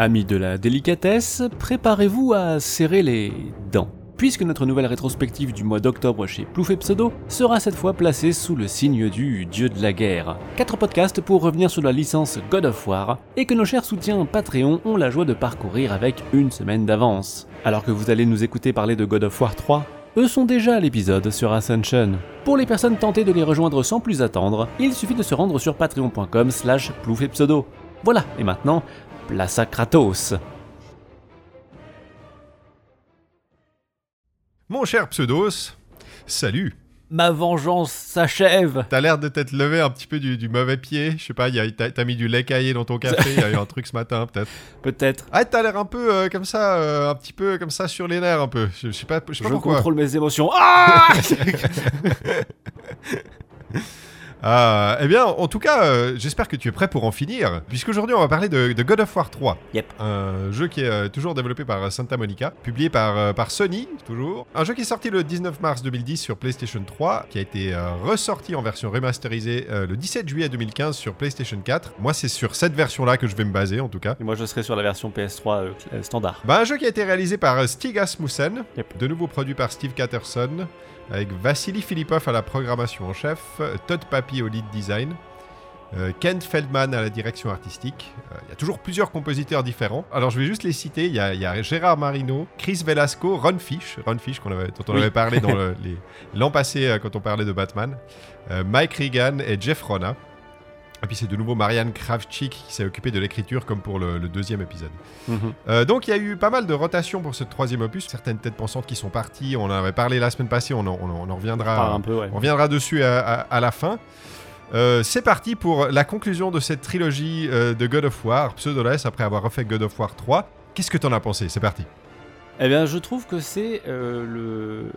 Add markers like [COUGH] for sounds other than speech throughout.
Amis de la délicatesse, préparez-vous à serrer les dents. Puisque notre nouvelle rétrospective du mois d'octobre chez Plouf et Pseudo sera cette fois placée sous le signe du dieu de la guerre. Quatre podcasts pour revenir sur la licence God of War et que nos chers soutiens Patreon ont la joie de parcourir avec une semaine d'avance. Alors que vous allez nous écouter parler de God of War 3, eux sont déjà à l'épisode sur Ascension. Pour les personnes tentées de les rejoindre sans plus attendre, il suffit de se rendre sur patreon.com slash pseudo. Voilà, et maintenant, place à Kratos. Mon cher Pseudos, salut. Ma vengeance s'achève T'as l'air de t'être levé un petit peu du, du mauvais pied. Je sais pas, y a- t'as t'as mis du lait caillé dans ton [LAUGHS] café. Il y a eu un truc ce matin, peut-être. Peut-être. Ah, t'as l'air un peu euh, comme ça, euh, un petit peu comme ça sur les nerfs, un peu. Je, je sais pas, je sais Je pourquoi. contrôle mes émotions. [LAUGHS] Ah [LAUGHS] Ah, eh bien, en tout cas, euh, j'espère que tu es prêt pour en finir, puisqu'aujourd'hui on va parler de, de God of War 3. Yep. Un jeu qui est euh, toujours développé par euh, Santa Monica, publié par, euh, par Sony, toujours. Un jeu qui est sorti le 19 mars 2010 sur PlayStation 3, qui a été euh, ressorti en version remasterisée euh, le 17 juillet 2015 sur PlayStation 4. Moi, c'est sur cette version-là que je vais me baser, en tout cas. Et moi je serai sur la version PS3 euh, cl- standard. Bah, un jeu qui a été réalisé par euh, Stig Asmussen, Yep. de nouveau produit par Steve Catterson, avec Vassili Filipov à la programmation en chef, Todd Papi au lead design, euh, Kent Feldman à la direction artistique. Euh, Il y a toujours plusieurs compositeurs différents. Alors je vais juste les citer. Il y a, il y a Gérard Marino, Chris Velasco, Ron Fish, Ron Fish qu'on avait, dont on Oui. avait parlé le- [LAUGHS] l'an passé euh, quand on parlait de Batman, Mike Regan et Jeff Rona. Et puis c'est de nouveau Marianne Kravchik qui s'est occupée de l'écriture comme pour le- le deuxième épisode. Mhm. Euh, donc il y a eu pas mal de rotations pour ce troisième opus. Certaines têtes pensantes qui sont parties. On en avait parlé la semaine passée. On en, on en- on en reviendra. Un peu, ouais. On reviendra dessus à, à- à la fin. Euh, c'est parti pour la conclusion de cette trilogie euh, de God of War, Pseudoless, après avoir refait God of War 3. Qu'est-ce que t'en as pensé? C'est parti. Eh bien, je trouve que c'est le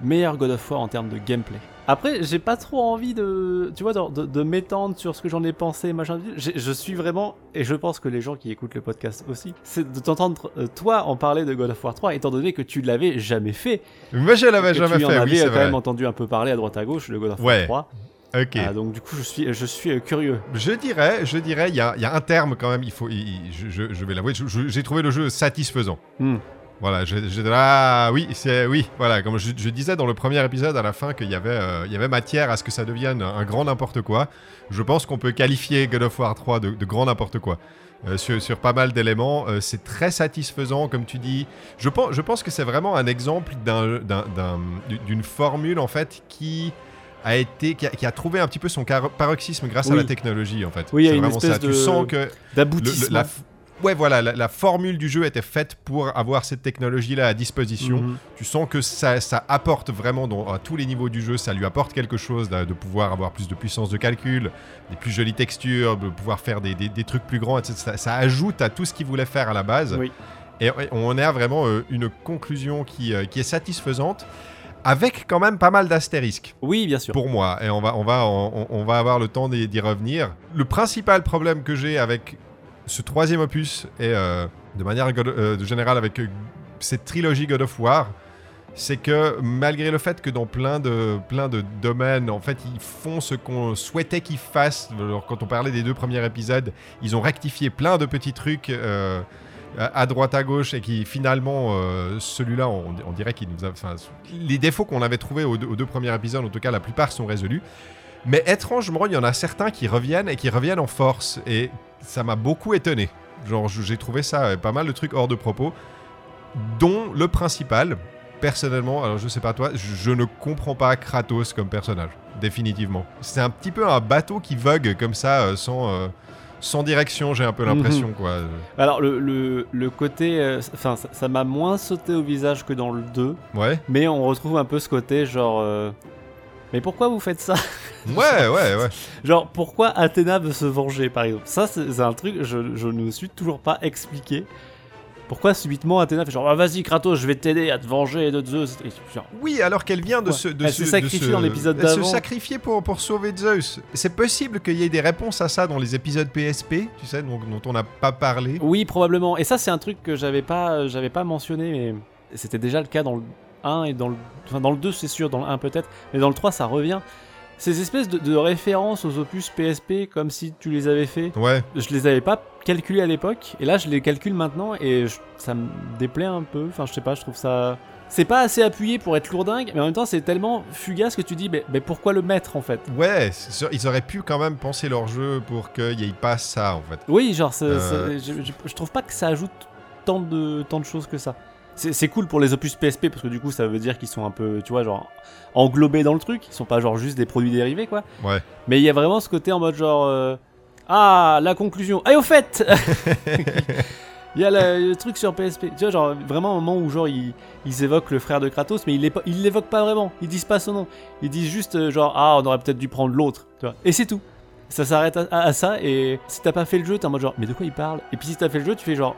meilleur God of War en termes de gameplay. Après, j'ai pas trop envie de, tu vois, de, de- m'étendre sur ce que j'en ai pensé, machin. Je suis vraiment, et je pense que les gens qui écoutent le podcast aussi, c'est de t'entendre euh, toi en parler de God of War 3, étant donné que tu l'avais jamais fait. Moi je l'avais jamais tu en fait, avais oui, quand vrai. même entendu un peu parler à droite à gauche de God of Ouais. War 3. Ok. Ah, donc du coup, je suis, je suis euh, curieux. Je dirais, je dirais, il y a, y a un terme quand même. Il faut, je, vais l'avouer. J'ai trouvé le jeu satisfaisant. Hmm. Voilà, j'étais là, ah, oui, c'est oui, voilà, comme je, je disais dans le premier épisode à la fin qu'il y avait, euh, il y avait matière à ce que ça devienne un grand n'importe quoi. Je pense qu'on peut qualifier God of War 3 de, de grand n'importe quoi. Euh, sur, sur pas mal d'éléments, Euh, c'est très satisfaisant, comme tu dis. Je pense, je pense que c'est vraiment un exemple d'un- d'un- d'un- d'une formule en fait qui a été, qui a, qui a trouvé un petit peu son paroxysme grâce à la technologie en fait. Oui, il y a une espèce ça. de- Tu sens que D'aboutissement. Ouais, voilà, la, la formule du jeu était faite pour avoir cette technologie-là à disposition. Mhm. Tu sens que ça, ça apporte vraiment dans, à tous les niveaux du jeu, ça lui apporte quelque chose de, de pouvoir avoir plus de puissance de calcul, des plus jolies textures, de pouvoir faire des, des- des trucs plus grands, etc. Ça, ça ajoute à tout ce qu'il voulait faire à la base. Oui. Et, on a vraiment euh, une conclusion qui, euh, qui est satisfaisante, avec quand même pas mal d'astérisques Oui, bien sûr. pour moi, et on va, on va, on, on va avoir le temps d'y revenir. Le principal problème que j'ai avec ce troisième opus, et euh, de manière euh, générale avec euh, cette trilogie God of War, c'est que malgré le fait que dans plein de, plein de domaines, en fait, ils font ce qu'on souhaitait qu'ils fassent. Alors, quand on parlait des deux premiers épisodes, ils ont rectifié plein de petits trucs à droite à gauche et qui finalement, celui-là, on, dirait qu'il nous a. les défauts qu'on avait trouvés aux deux, aux deux premiers épisodes, en tout cas, la plupart sont résolus. Mais étrangement, il y en a certains qui reviennent et qui reviennent en force. Et ça m'a beaucoup étonné. Genre, j'ai trouvé ça euh, pas mal de trucs hors de propos, dont le principal. Personnellement, alors je sais pas toi, je, je ne comprends pas Kratos comme personnage, définitivement. C'est un petit peu un bateau qui vogue comme ça, euh, sans, euh, sans direction, j'ai un peu l'impression, quoi. Alors le, le, le côté, enfin ça- ça m'a moins sauté au visage que dans le 2, Ouais, mais on retrouve un peu ce côté genre, euh, mais pourquoi vous faites ça [LAUGHS] ouais, ouais, ouais. Genre pourquoi Athéna veut se venger par exemple? Ça c'est un truc je, je ne me suis toujours pas expliqué. Pourquoi subitement Athéna fait genre ah, vas-y Kratos je vais t'aider à te venger de Zeus Et genre, Oui, alors qu'elle vient de se. De Elle se- se- dans l'épisode Elle se d'avant. sacrifier pour, pour sauver Zeus. C'est possible qu'il y ait des réponses à ça dans les épisodes PSP, tu sais, dont, dont on n'a pas parlé. Oui probablement. Et ça c'est un truc que j'avais pas j'avais pas mentionné mais c'était déjà le cas dans le 1 et dans le enfin dans le 2 c'est sûr dans le 1 peut-être mais dans le 3 ça revient ces espèces de, de références aux opus PSP comme si tu les avais fait. Ouais, Je les avais pas calculés à l'époque, et là je les calcule maintenant, et je- ça me déplaît un peu. Enfin, je sais pas, je trouve ça. C'est pas assez appuyé pour être lourdingue, mais en même temps c'est tellement fugace que tu dis, mais, mais pourquoi le mettre en fait? Ouais, ils auraient pu quand même penser leur jeu pour qu'il y ait pas ça en fait. Oui, genre, Euh. je- je trouve pas que ça ajoute tant de, tant de choses que ça. C'est cool pour les opus PSP parce que du coup ça veut dire qu'ils sont un peu, tu vois, genre englobés dans le truc. Ils sont pas genre juste des produits dérivés quoi. Ouais. Mais il y a vraiment ce côté en mode genre. euh, ah, la conclusion. Et au fait [LAUGHS] Il y a le, le truc sur PSP. Tu vois, genre vraiment un moment où genre ils, ils évoquent le frère de Kratos, mais ils l'évoquent pas vraiment. Ils disent pas son nom. Ils disent juste euh, genre ah on aurait peut-être dû prendre l'autre. Tu vois. Et c'est tout. Ça s'arrête à, à- à ça. Et si t'as pas fait le jeu, t'es en mode genre mais de quoi il parle? Et puis si t'as fait le jeu, tu fais genre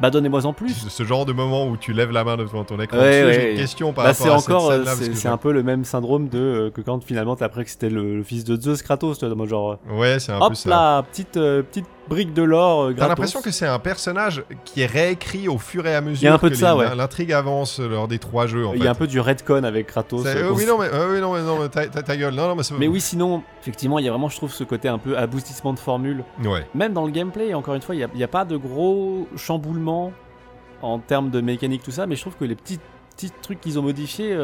bah donnez-moi en plus. Ce genre de moment où tu lèves la main devant ton écran, Ouais, ouais, j'ai une question par Bah, rapport c'est à encore, cette euh, scène-là. c'est un peu le même syndrome de euh, que quand finalement t'as appris que c'était le, le fils de Zeus Kratos, tu vois, en mode genre Ouais, c'est un hop peu ça. là, petite euh, petite brique de l'or. euh, T'as l'impression que c'est un personnage qui est réécrit au fur et à mesure Il y a un peu de ça, ouais. l'intrigue avance lors des trois jeux en Il y a un peu du redcon avec Kratos. Euh, euh, oui, non, mais, oui, non, mais, non, ta, gueule. Non, non, mais Mais oui, sinon, effectivement, il y a vraiment, je trouve, ce côté un peu aboutissement de formule. Ouais. Même dans le gameplay, encore une fois, il n'y a, pas de gros chamboulements en termes de mécanique, tout ça, mais je trouve que les petits, petits trucs qu'ils ont modifiés,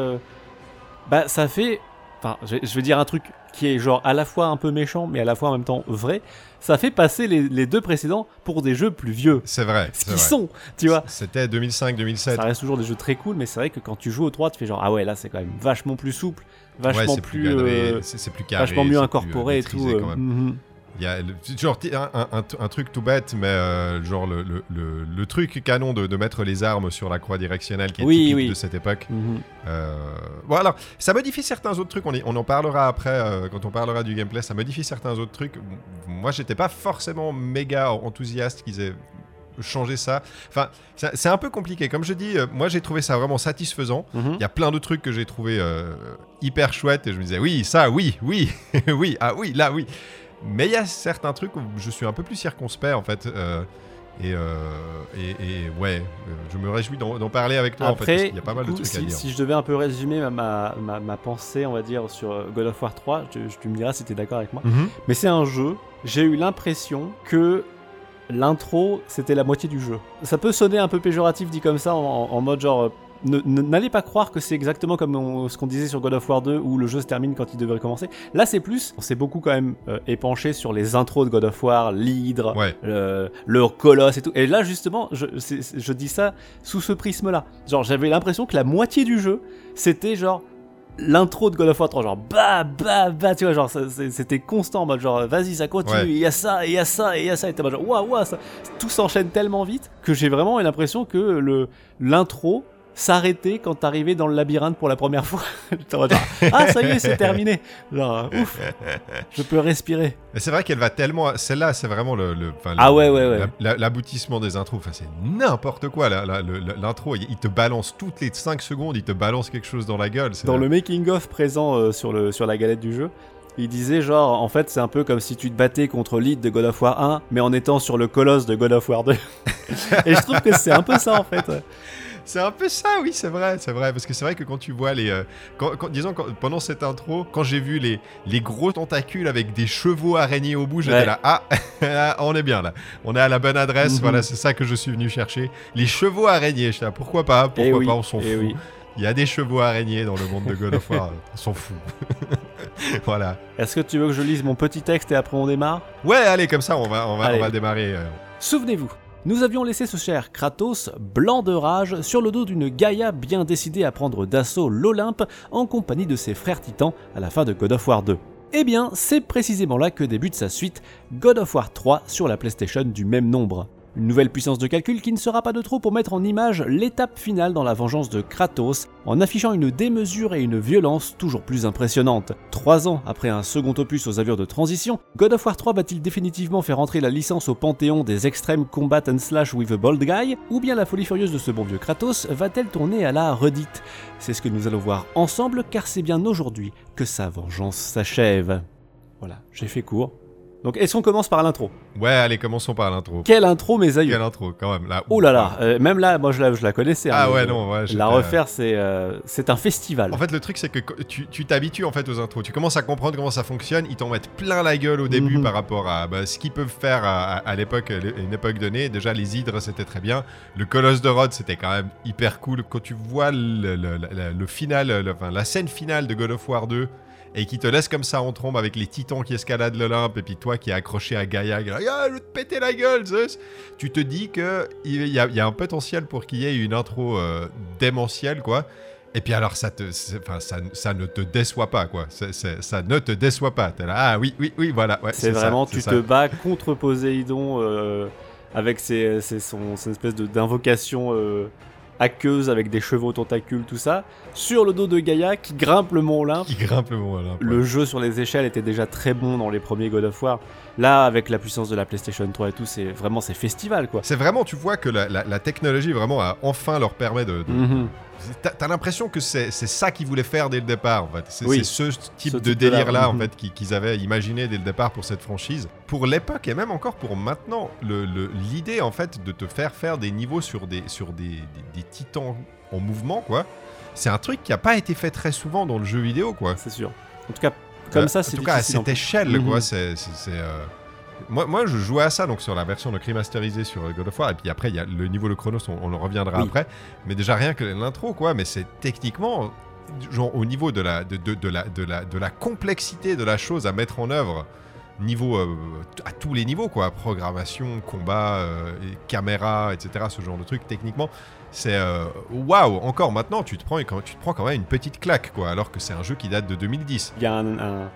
bah, ça fait. Enfin, je, je veux dire un truc qui est genre à la fois un peu méchant, mais à la fois en même temps vrai. Ça fait passer les, les deux précédents pour des jeux plus vieux. C'est vrai. Ce qu'ils sont, tu vois. C'était 2005-2007. Ça reste toujours des jeux très cool, mais c'est vrai que quand tu joues au 3, tu fais genre, ah ouais, là c'est quand même vachement plus souple, vachement ouais, plus. euh, c'est plus carré. vachement mieux c'est plus, incorporé euh, et tout. euh, quand même. mhm. Il y a genre un, un- un- un truc tout bête, mais euh, genre le, le- le- le truc canon de, de mettre les armes sur la croix directionnelle qui est Oui, typique oui. de cette époque. Euh, bon alors, ça modifie certains autres trucs. On, y- on en parlera après euh, quand on parlera du gameplay. Ça modifie certains autres trucs. Moi, j'étais pas forcément méga enthousiaste qu'ils aient changé ça. Enfin, c'est un peu compliqué. Comme je dis, euh, moi j'ai trouvé ça vraiment satisfaisant. Mhm. Il y a plein de trucs que j'ai trouvé euh, hyper chouettes et je me disais oui, ça, oui, oui, [LAUGHS] oui, ah oui, là, oui. Mais il y a certains trucs où je suis un peu plus circonspect en fait. euh, et, euh, et, et ouais, euh, je me réjouis d'en parler avec toi en fait. Après, qu'il y a pas mal de trucs à si, dire. si je devais un peu résumer ma, ma, ma- ma pensée, on va dire, sur God of War 3, tu, tu me diras si tu es d'accord avec moi. Mhm. Mais c'est un jeu, j'ai eu l'impression que l'intro, c'était la moitié du jeu. Ça peut sonner un peu péjoratif dit comme ça, en, en mode genre... euh, N'allez pas croire que c'est exactement comme on- ce qu'on disait sur God of War 2 où le jeu se termine quand il devrait commencer. Là, c'est plus, on s'est beaucoup quand même euh, épanché sur les intros de God of War, l'hydre, Ouais. le, le colosse et tout. Et là, justement, je, dis ça sous ce prisme-là. Genre, j'avais l'impression que la moitié du jeu, c'était genre l'intro de God of War 3, genre bah bah bah, tu vois, genre c'était constant, en mode genre vas-y, ça continue, Ouais. il y a ça, il y a ça, il y a ça, et t'es genre waouh, waouh, ça- tout s'enchaîne tellement vite que j'ai vraiment eu l'impression que le l'intro s'arrêtait quand t'arrivais dans le labyrinthe pour la première fois. [LAUGHS] Genre, ah ça y est, c'est terminé. Genre ouf, je peux respirer. Mais c'est vrai qu'elle va tellement. Celle-là, c'est vraiment le. le- enfin, le- Ah ouais, ouais, ouais. la- la- L'aboutissement des intros. Enfin, c'est n'importe quoi. L'intro, il, te balance toutes les 5 secondes, il te balance quelque chose dans la gueule. Dans le making of présent euh, sur, le, sur la galette du jeu, il disait genre en fait c'est un peu comme si tu te battais contre l'id de God of War 1 mais en étant sur le colosse de God of War 2. [LAUGHS] Et je trouve que c'est un peu ça en fait. C'est un peu ça, oui, c'est vrai, c'est vrai. Parce que c'est vrai que quand tu vois les. euh, quand- quand- disons, quand- pendant cette intro, quand j'ai vu les, les gros tentacules avec des chevaux araignées au bout, j'étais Ouais. là. Ah, [LAUGHS] on est bien là. On est à la bonne adresse. Mhm. Voilà, c'est ça que je suis venu chercher. Les chevaux araignées, j'étais là, pourquoi pas Pourquoi Eh oui, pas On s'en eh fout. oui. Il y a des chevaux araignées dans le monde de God of War. [LAUGHS] on s'en fout. [LAUGHS] voilà. Est-ce que tu veux que je lise mon petit texte et après on démarre? Ouais, allez, comme ça, on va, on va, Allez. on va démarrer. euh. Souvenez-vous, nous avions laissé ce cher Kratos, blanc de rage, sur le dos d'une Gaïa bien décidée à prendre d'assaut l'Olympe en compagnie de ses frères titans à la fin de God of War 2. Eh bien, c'est précisément là que débute sa suite, God of War 3 sur la PlayStation du même nombre. Une nouvelle puissance de calcul qui ne sera pas de trop pour mettre en image l'étape finale dans la vengeance de Kratos, en affichant une démesure et une violence toujours plus impressionnantes. Trois ans après un second opus aux allures de transition, God of War 3 va-t-il définitivement faire entrer la licence au panthéon des extrêmes combat and slash with a bold guy, ou bien la folie furieuse de ce bon vieux Kratos va-t-elle tourner à la redite? C'est ce que nous allons voir ensemble, car c'est bien aujourd'hui que sa vengeance s'achève. Voilà, j'ai fait court. Donc, est-ce qu'on commence par l'intro? Ouais, allez, commençons par l'intro. Quelle intro, mes aïeux Quelle intro, quand même. Là, Oh là là, euh, même là, moi je la, je la connaissais. Ah hein, ouais, mais, non, ouais. La refaire, c'est euh, c'est un festival. En fait, le truc, c'est que tu tu t'habitues en fait aux intros. Tu commences à comprendre comment ça fonctionne. Ils t'en mettent plein la gueule au début Mhm. par rapport à bah, ce qu'ils peuvent faire à, à- à l'époque, une époque donnée. Déjà, les hydres, c'était très bien. Le colosse de Rhodes, c'était quand même hyper cool. Quand tu vois le, le- le- le final, enfin, la scène finale de God of War 2 et qui te laisse comme ça en trombe avec les titans qui escaladent l'Olympe et puis toi qui es accroché à Gaïa, qui est là, Ah, je vais te péter la gueule, Zeus. Tu te dis que il y, a, il y a un potentiel pour qu'il y ait une intro euh, démentielle, quoi. Et puis alors, ça, te, c'est- enfin, ça, ça ne te déçoit pas, quoi. Ça ne te déçoit pas. T'es là, ah oui, oui, oui, voilà. Ouais, c'est vraiment, tu te bats contre Poséidon euh, avec ses, ses- son, son espèce d'invocation euh, aqueuse avec des chevaux tentacules, tout ça, sur le dos de Gaïa qui grimpe le mont Olympe. Qui grimpe le mont Olympe. Le jeu sur les échelles était déjà très bon dans les premiers God of War. Là, avec la puissance de la PlayStation 3 et tout, c'est vraiment c'est festival quoi. C'est vraiment, tu vois que la, la- la technologie vraiment a enfin leur permet de. de- Mhm. T'as t'as l'impression que c'est ça qu'ils voulaient faire dès le départ, en fait. C'est Oui. ce type Ce de là, délire-là, en mhm. fait, qui- qu'ils avaient imaginé dès le départ pour cette franchise. Pour l'époque et même encore pour maintenant, le- le- l'idée, en fait, de te faire faire des niveaux sur des, sur des, des- des titans en mouvement, quoi, c'est un truc qui a pas été fait très souvent dans le jeu vidéo, quoi. C'est sûr. En tout cas, comme Euh, ça, c'est En tout cas, à cette échelle, Mhm. quoi, c'est. euh, Moi, moi, je jouais à ça donc sur la version donc remasterisée sur God of War et puis après il y a le niveau de Chronos on, on en reviendra Oui. après mais déjà rien que l'intro quoi mais c'est techniquement genre au niveau de la de, de, de la de la de la complexité de la chose à mettre en œuvre niveau euh, à tous les niveaux quoi. Programmation combat euh, caméra etc ce genre de trucs techniquement c'est euh, waouh encore maintenant tu te prends tu te prends quand même une petite claque quoi alors que c'est un jeu qui date de 2010 Il y a un-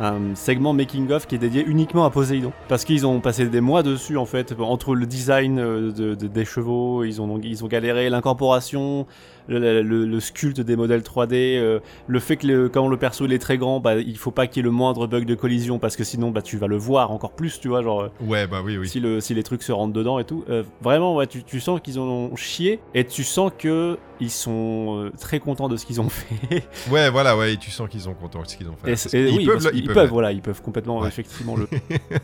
un segment making of qui est dédié uniquement à Poséidon parce qu'ils ont passé des mois dessus en fait entre le design euh, de- de- des chevaux, ils ont ils ont galéré l'incorporation, le, le- le sculpte des modèles 3D, euh, le fait que le- quand le perso il est très grand, bah il faut pas qu'il y ait le moindre bug de collision parce que sinon bah tu vas le voir encore plus, tu vois genre euh, ouais bah oui oui si, le, si les trucs se rentrent dedans et tout. Euh, vraiment, ouais, tu, tu sens qu'ils ont chié et tu sens que ils sont très contents de ce qu'ils ont [LAUGHS] fait. Ouais, voilà, ouais, et tu sens qu'ils ont content de ce qu'ils ont fait. Et et oui, peuvent, ils peuvent, peuvent voilà, ils peuvent complètement, Ouais. effectivement, le,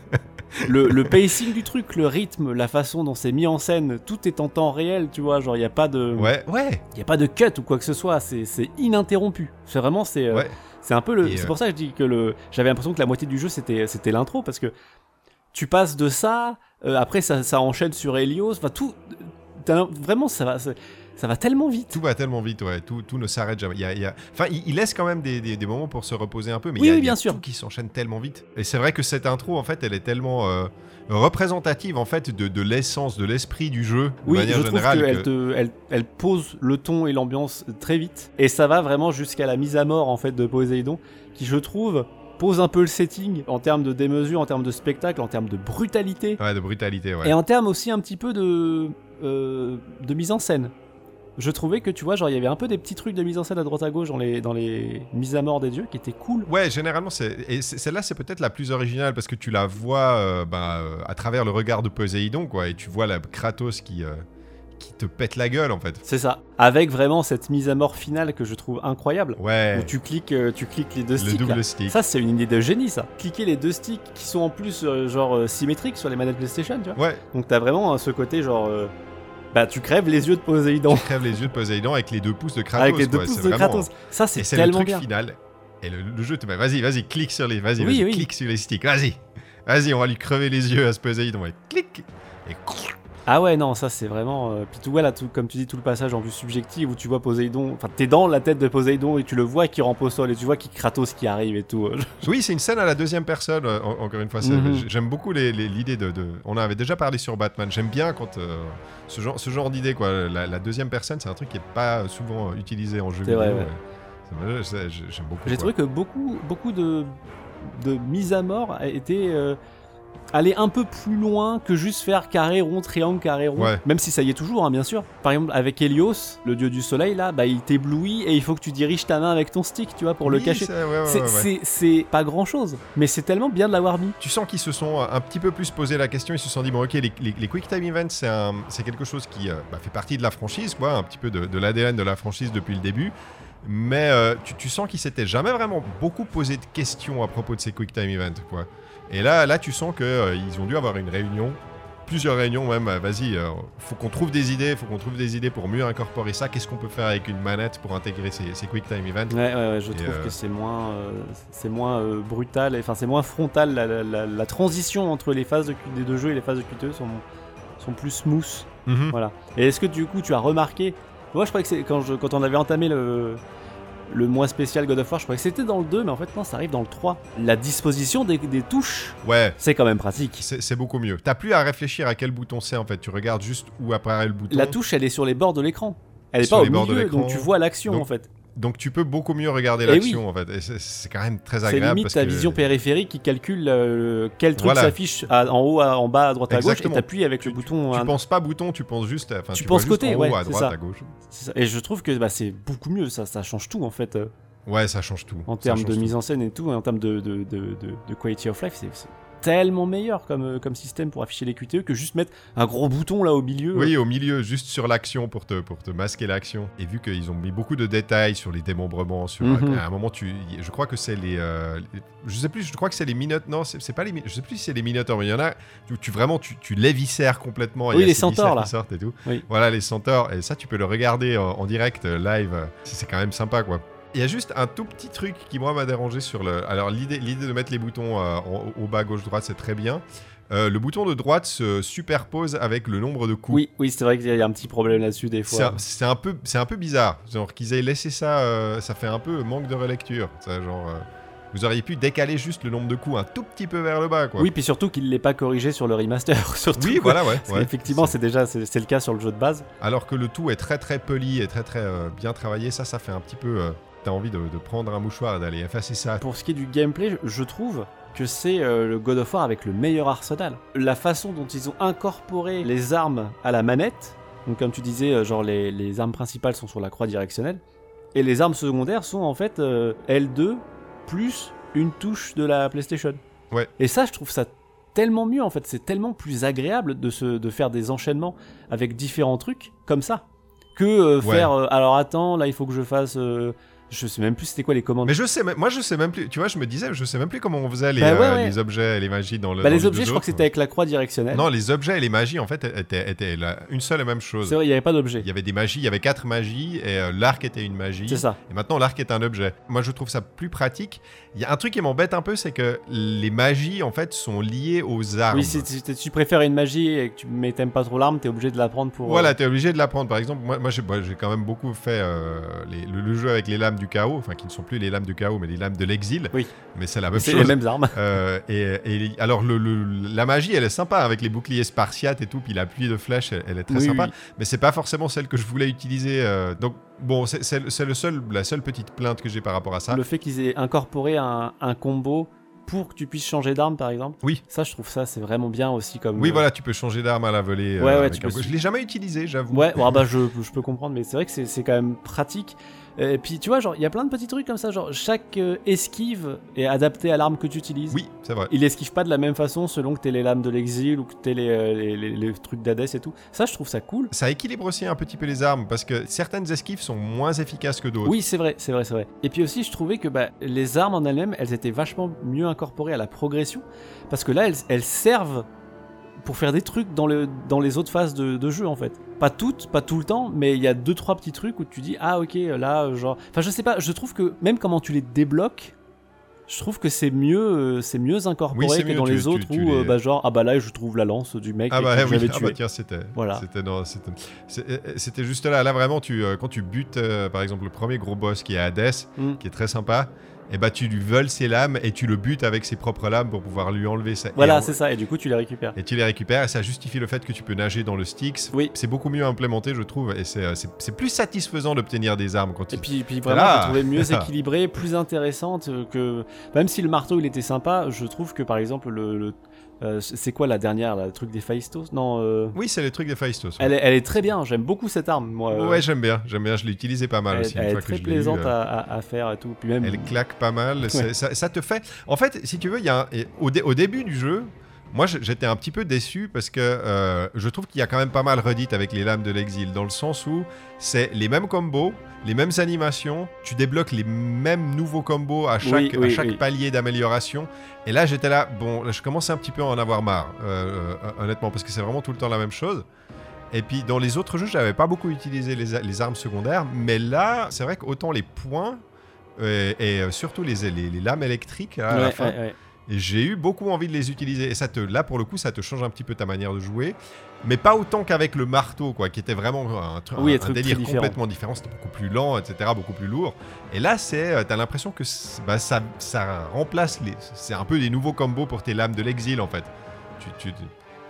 [LAUGHS] le, le pacing du truc, le rythme, la façon dont c'est mis en scène, tout est en temps réel, tu vois, genre, il n'y a pas de, Ouais, ouais, il y a pas de cut ou quoi que ce soit, c'est, c'est ininterrompu. C'est vraiment, c'est, euh, ouais. c'est un peu le, c'est euh, pour ça que je dis que le, j'avais l'impression que la moitié du jeu c'était, c'était l'intro parce que tu passes de ça, euh, après ça, ça enchaîne sur Helios, enfin tout, vraiment ça va, ça, va tellement vite. Tout va tellement vite, ouais. Tout, tout ne s'arrête jamais. Il y a, il y a- Enfin, il, il laisse quand même des, des- des moments pour se reposer un peu, mais Oui, il y a, oui, il y a bien tout qui s'enchaîne tellement vite. Et c'est vrai que cette intro, en fait, elle est tellement euh, représentative, en fait, de, de l'essence, de l'esprit du jeu, de Oui, manière je trouve générale. qu'elle que- te, elle, elle pose le ton et l'ambiance très vite. Et ça va vraiment jusqu'à la mise à mort en fait de Poséidon, qui je trouve pose un peu le setting en termes de démesure, en termes de spectacle, en termes de brutalité, Ouais, de brutalité, ouais. et en termes aussi un petit peu de, euh, de mise en scène. Je trouvais que tu vois, genre il y avait un peu des petits trucs de mise en scène à droite à gauche dans les, dans les mises à mort des dieux qui étaient cool. Ouais, généralement, c'est et celle-là, c'est peut-être la plus originale parce que tu la vois euh, ben, euh, à travers le regard de Poséidon, quoi, et tu vois la Kratos qui, euh, qui te pète la gueule, en fait. C'est ça. Avec vraiment cette mise à mort finale que je trouve incroyable. Ouais, Où tu cliques, euh, tu cliques les deux le sticks. là. double stick. Ça, c'est une idée de génie, ça. Cliquer les deux sticks qui sont en plus, genre, symétriques sur les manettes PlayStation, tu vois. Ouais, Donc, t'as vraiment ce côté, genre, bah, tu crèves les yeux de Poséidon tu crèves les yeux de Poséidon avec les deux pouces de Kratos. avec les deux quoi, pouces c'est de vraiment- Kratos. Ça, Et c'est c'est le tellement truc bien. final. Et le, le jeu vas-y, vas-y, clique sur les, vas-y, Oui, oui. clique sur les sticks, vas-y, vas-y, on va lui crever les yeux à ce Poséidon, ouais, clique. Et Ah ouais, non, ça, c'est vraiment. euh, Puis tout, voilà, tout, comme tu dis, tout le passage en vue subjective où tu vois Poséidon. Enfin, t'es dans la tête de Poséidon et tu le vois qui rampe au sol et tu vois qui Kratos qui arrive et tout. Oui, c'est une scène à la deuxième personne, euh, en- encore une fois. Mhm. J'aime beaucoup l'idée de, de- On en avait déjà parlé sur Batman. J'aime bien quand. euh, ce genre, ce genre d'idée, quoi. La, la deuxième personne, c'est un truc qui est pas souvent euh, utilisé en jeu vidéo. ouais. J'aime beaucoup. J'ai trouvé que beaucoup, beaucoup de, de mises à mort étaient euh, aller un peu plus loin que juste faire carré rond, triangle, carré rond. Ouais. Même si ça y est toujours, hein, bien sûr. Par exemple, avec Helios, le dieu du soleil, là, bah, il t'éblouit et il faut que tu diriges ta main avec ton stick, tu vois, pour le cacher. c'est- ouais, ouais, pas grand chose, mais c'est tellement bien de l'avoir mis. Tu sens qu'ils se sont un petit peu plus posé la question, ils se sont dit, bon ok, les, les- les Quick Time Events, c'est quelque chose qui euh, bah, fait partie de la franchise, quoi, un petit peu de, de l'ADN de la franchise depuis le début. Mais euh, tu, tu sens qu'ils s'étaient jamais vraiment beaucoup posé de questions à propos de ces Quick Time Events, quoi. Et là, là tu sens qu'ils ont dû avoir une réunion plusieurs réunions même. euh, Vas-y, euh, faut qu'on trouve des idées, faut qu'on trouve des idées pour mieux incorporer ça. Qu'est-ce qu'on peut faire avec une manette pour intégrer ces, ces quick time events Ouais, ouais, ouais, je Et, trouve euh, que c'est moins, euh, c'est moins euh, brutal, enfin c'est moins frontal. La, la- la- la transition entre les phases de, des deux jeux et les phases de QTE sont, sont plus smooth. Mhm. Voilà. Et est-ce que du coup tu as remarqué Moi je croyais que c'est quand, je- quand on avait entamé le, le mois spécial God of War, je croyais que c'était dans le 2, mais en fait non, ça arrive dans le 3. La disposition des, des touches, Ouais. c'est quand même pratique. C'est beaucoup mieux. T'as plus à réfléchir à quel bouton c'est en fait. Tu regardes juste où apparaît le bouton. La touche, elle est sur les bords de l'écran. Elle est Sur pas au milieu, donc tu vois l'action en fait. Donc tu peux beaucoup mieux regarder Eh l'action en fait. C'est- c'est quand même très C'est agréable. limite parce ta que- vision périphérique qui calcule euh, quel truc Voilà. s'affiche en haut, à- en bas, à droite, à gauche, et t'appuies avec le bouton. Tu un- penses pas bouton, tu penses juste. Tu tu, penses côté, en ouais, haut, à c'est droite, ça. à gauche. c'est ça. Et je trouve que bah, c'est beaucoup mieux, ça, ça change tout en fait, euh, Ouais, ça change tout. en termes de tout. mise en scène et tout, et en termes de, de, de, de- de quality of life, c'est c'est tellement meilleur comme, euh, comme système pour afficher les QTE que juste mettre un gros bouton là au milieu. Oui, au milieu, juste sur l'action pour te, pour te masquer l'action. Et vu qu'ils ont mis beaucoup de détails sur les démembrements, sur Mhm. à un moment, tu, je crois que c'est les, euh, les- je sais plus, je crois que c'est les minotes. Non, c'est pas les, je sais plus si c'est les minoteurs, mais il y en a. Tu, tu vraiment, tu, tu les viscères complètement. et Oui, a les centaures, là. qui sortent et tout. Oui. Voilà les centaures. Et ça, tu peux le regarder en, en direct, euh, live. C'est quand même sympa, quoi. Il y a juste un tout petit truc qui moi m'a dérangé sur le. Alors l'idée, l'idée de mettre les boutons euh, en- au bas, gauche, droite, c'est très bien. Euh, le bouton de droite se superpose avec le nombre de coups. Oui, oui, c'est vrai qu'il y a un petit problème là-dessus des fois. un, c'est un peu, c'est un peu bizarre. Genre qu'ils aient laissé ça, euh, ça fait un peu manque de relecture. Ça, genre, euh, vous auriez pu décaler juste le nombre de coups un tout petit peu vers le bas, quoi. Oui, puis surtout qu'il l'ait pas corrigé sur le remaster. [LAUGHS] Surtout, Oui, quoi. voilà, ouais. Ouais. qu'effectivement, C'est- déjà c'est le cas sur le jeu de base. Alors que le tout est très très poli et très très bien travaillé, ça, ça fait un petit peu. T'as envie de, de prendre un mouchoir et d'aller effacer ça. Pour ce qui est du gameplay, je trouve que c'est euh, le God of War avec le meilleur arsenal. La façon dont ils ont incorporé les armes à la manette, donc comme tu disais, euh, genre les, les armes principales sont sur la croix directionnelle, et les armes secondaires sont en fait euh, L2 plus une touche de la PlayStation. Ouais. Et ça, je trouve ça tellement mieux en fait, c'est tellement plus agréable de, se, de faire des enchaînements avec différents trucs comme ça que euh, Ouais. faire euh, alors attends là il faut que je fasse euh, je sais même plus c'était quoi les commandes Mais je sais, moi je sais même plus. Tu vois, je me disais, je sais même plus comment on faisait les, Bah ouais, euh, les objets et les magies dans le. Bah, dans les objets, je crois que c'était avec la croix directionnelle. Non, les objets et les magies en fait étaient, étaient la- une seule et même chose. c'est vrai, il n'y avait pas d'objet. Il y avait des magies, il y avait quatre magies et euh, l'arc était une magie. C'est ça. Et maintenant, l'arc est un objet. Moi, je trouve ça plus pratique. Il y a un truc qui m'embête un peu, c'est que les magies, en fait, sont liées aux armes. Oui, si, tu préfères une magie et que tu t'aimes pas trop l'arme, t'es obligé de la prendre pour. Voilà, euh, t'es obligé de l'apprendre. Par exemple, moi, moi j'ai quand même beaucoup fait euh, les- le, le jeu avec les lames du chaos, enfin qui ne sont plus les lames du chaos, mais les lames de l'exil. Oui. Mais c'est la même c'est chose. les mêmes armes. Euh, et, et alors, le, le- la magie, elle est sympa avec les boucliers spartiates et tout, puis l'appui de flèche, elle, elle est très Oui, sympa. oui. Mais c'est pas forcément celle que je voulais utiliser. euh, donc, bon, c'est- c'est c'est le seul, la seule petite plainte que j'ai par rapport à ça. Le fait qu'ils aient incorporé un, un combo pour que tu puisses changer d'arme, par exemple. Oui. Ça, je trouve ça, c'est vraiment bien aussi comme. Oui, euh, voilà, tu peux changer d'arme à la volée. euh, Ouais, ouais, avec tu peux- Je l'ai jamais utilisé, j'avoue. Ouais, ah bah je, je peux comprendre, mais c'est vrai que c'est c'est quand même pratique. Et puis tu vois, genre, il y a plein de petits trucs comme ça, genre, chaque euh, esquive est adaptée à l'arme que tu utilises. Oui, c'est vrai. Il esquive pas de la même façon selon que t'aies les lames de l'exil ou que les, euh, les, les- les trucs d'Hadès et tout. Ça, je trouve ça cool. Ça équilibre aussi un petit peu les armes parce que certaines esquives sont moins efficaces que d'autres. Oui, c'est vrai, c'est vrai, c'est vrai. Et puis aussi, je trouvais que bah, les armes en elles-mêmes, elles étaient vachement mieux incorporées à la progression. Parce que là, elles, elles servent pour faire des trucs dans, le, dans les autres phases de, de jeu, en fait. Pas toutes, pas tout le temps, mais il y a deux, trois petits trucs où tu dis, ah ok, là, genre... Enfin, je sais pas, je trouve que même comment tu les débloques, je trouve que c'est mieux, euh, c'est mieux incorporé Oui, que mieux, dans tu- les autres tu où, euh, les- bah, genre, ah bah là, je trouve la lance du mec Ah bah que oui, ah bah tiens, c'était. Voilà. C'était euh, c'était juste là. Là vraiment, tu quand tu butes, euh, par exemple, le premier gros boss qui est Hades, Mm. qui est très sympa. Et bah tu lui voles ses lames et tu le butes avec ses propres lames pour pouvoir lui enlever sa. et Voilà, c'est ça, et du coup, tu les récupères. Et tu les récupères et ça justifie le fait que tu peux nager dans le Styx. Oui. C'est beaucoup mieux implémenté, je trouve, et c'est euh, plus satisfaisant d'obtenir des armes quand Et tu. puis, puis vraiment, j'ai trouvé mieux [LAUGHS] équilibrée, plus intéressante que. Même si le marteau il était sympa, je trouve que par exemple, le. le- euh, c'est quoi la dernière, là, le truc des Phaistos Non, euh, Oui, c'est les trucs des Phaistos. ouais. elle, est, elle est très bien, j'aime beaucoup cette arme, moi. euh, Ouais, j'aime bien, j'aime bien. Je l'ai pas mal elle, aussi elle est très plaisante à, faire et tout. Puis même. Elle claque pas mal. Ça, ça te fait. En fait, si tu veux, il y a un- et au, dé- au début du jeu, Moi, j'étais un petit peu déçu parce que euh, je trouve qu'il y a quand même pas mal redite avec les lames de l'exil, dans le sens où c'est les mêmes combos, les mêmes animations, tu débloques les mêmes nouveaux combos à chaque, Oui, oui, à chaque oui. palier d'amélioration. Et là, j'étais là, bon, là, je commençais un petit peu à en avoir marre, euh, euh, honnêtement, parce que c'est vraiment tout le temps la même chose. Et puis dans les autres jeux, j'avais pas beaucoup utilisé les, armes secondaires, mais là, c'est vrai qu'autant les points et, surtout les, les, les lames électriques à la fin, ouais, ouais. Et j'ai eu beaucoup envie de les utiliser. Et ça te, là, pour le coup, ça te change un petit peu ta manière de jouer. Mais pas autant qu'avec le marteau, quoi, qui était vraiment un, tru- Oui, un- un un truc très délire différent. complètement différent. C'était beaucoup plus lent, etc., beaucoup plus lourd. Et là, c'est, euh, t'as l'impression que bah, ça, ça remplace les. C'est un peu des nouveaux combos pour tes lames de l'exil, en fait. Tu, tu,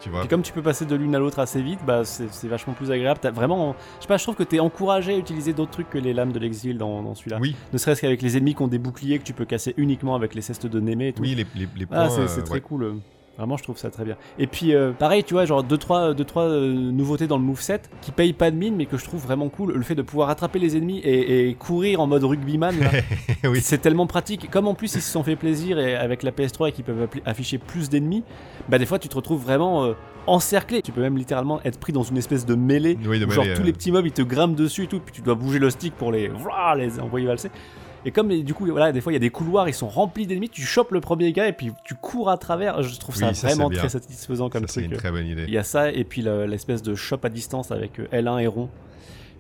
tu, tu vois. Puis comme tu peux passer de l'une à l'autre assez vite, bah c'est vachement plus agréable. T'as vraiment, je sais pas, je trouve que t'es encouragé à utiliser d'autres trucs que les lames de l'exil dans, dans celui-là. Oui, Ne serait-ce qu'avec les ennemis qui ont des boucliers que tu peux casser uniquement avec les cestes de Némé et tout. oui, les, les, les points. Ah, c'est c'est euh, très ouais. cool. Euh. Vraiment, je trouve ça très bien. Et puis, euh, pareil, tu vois, genre 2-3 deux, trois, deux, trois, euh, nouveautés dans le moveset qui payent pas de mine, mais que je trouve vraiment cool. Le fait de pouvoir attraper les ennemis et, et courir en mode rugbyman, [LAUGHS] oui. c'est tellement pratique. Comme en plus, ils se sont fait plaisir et avec la PS3 et qu'ils peuvent afficher plus d'ennemis, bah des fois, tu te retrouves vraiment euh, encerclé. Tu peux même littéralement être pris dans une espèce de mêlée. Oui, de où genre, tous euh. les petits mobs, ils te grimpent dessus et tout, puis tu dois bouger le stick pour les, les envoyer valser. Et comme du coup, voilà, des fois il y a des couloirs, ils sont remplis d'ennemis, tu chopes le premier gars et puis tu cours à travers. Je trouve ça Oui, ça, vraiment c'est très satisfaisant comme Ça, c'est truc. une très bonne Il idée. y a ça et puis le- l'espèce de shop à distance avec euh, L1 et rond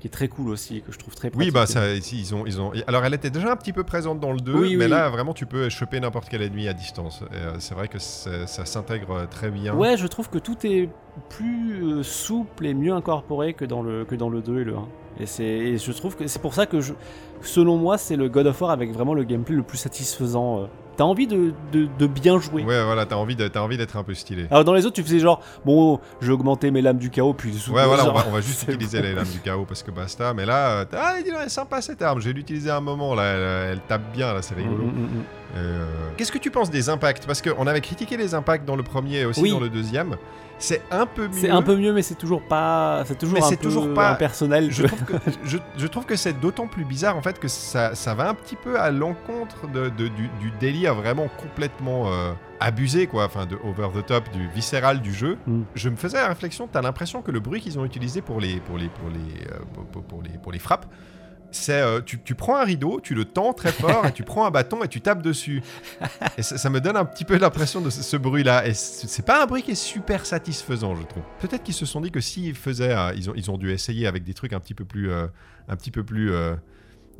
qui est très cool aussi, que je trouve très pratique. Oui, bah ça, ils ont, ils ont. Alors, elle était déjà un petit peu présente dans le 2, Oui, mais oui. là, vraiment, tu peux choper n'importe quel ennemi à distance. Euh, c'est vrai que c'est- ça s'intègre euh, très bien. Ouais, je trouve que tout est plus souple et mieux incorporé que dans le, que dans le 2 et le 1. Et, je trouve que c'est pour ça que, je, selon moi, c'est le God of War avec vraiment le gameplay le plus satisfaisant. euh. T'as envie de, de, de bien jouer. Ouais, voilà, t'as envie d'être un peu stylé. Alors dans les autres, tu faisais genre, bon, j'ai augmenté mes lames du chaos, puis Ouais, voilà, on va, on va juste [LAUGHS] utiliser bon. les lames du chaos parce que basta. Mais là, euh, ah, est sympa cette arme. Je vais l'utiliser à un moment. Là, elle, elle tape bien. Là, c'est rigolo. Mm, mm, mm, mm. Euh, Qu'est-ce que tu penses des impacts? Parce qu'on avait critiqué les impacts dans le premier et aussi Oui. dans le deuxième. C'est un peu mieux. C'est un peu mieux, mais c'est toujours pas, c'est toujours Mais un peu toujours pas- impersonnel. Je trouve, que, je, je trouve que c'est d'autant plus bizarre en fait que ça, ça va un petit peu à l'encontre de, de- du, du délire vraiment complètement euh, abusé quoi, enfin de over the top, du viscéral du jeu. Mm. Je me faisais la réflexion, t'as l'impression que le bruit qu'ils ont utilisé pour les pour les pour les euh, pour, pour- pour les pour les frappes, c'est euh, tu, tu prends un rideau, tu le tends très fort et tu prends un bâton et tu tapes dessus. Ça, me donne un petit peu l'impression de ce, bruit-là. Et c'est c'est pas un bruit qui est super satisfaisant, je trouve. Peut-être qu'ils se sont dit que s'ils faisaient, euh, ils, ont, ils ont dû essayer avec des trucs un petit peu plus, euh, un petit peu plus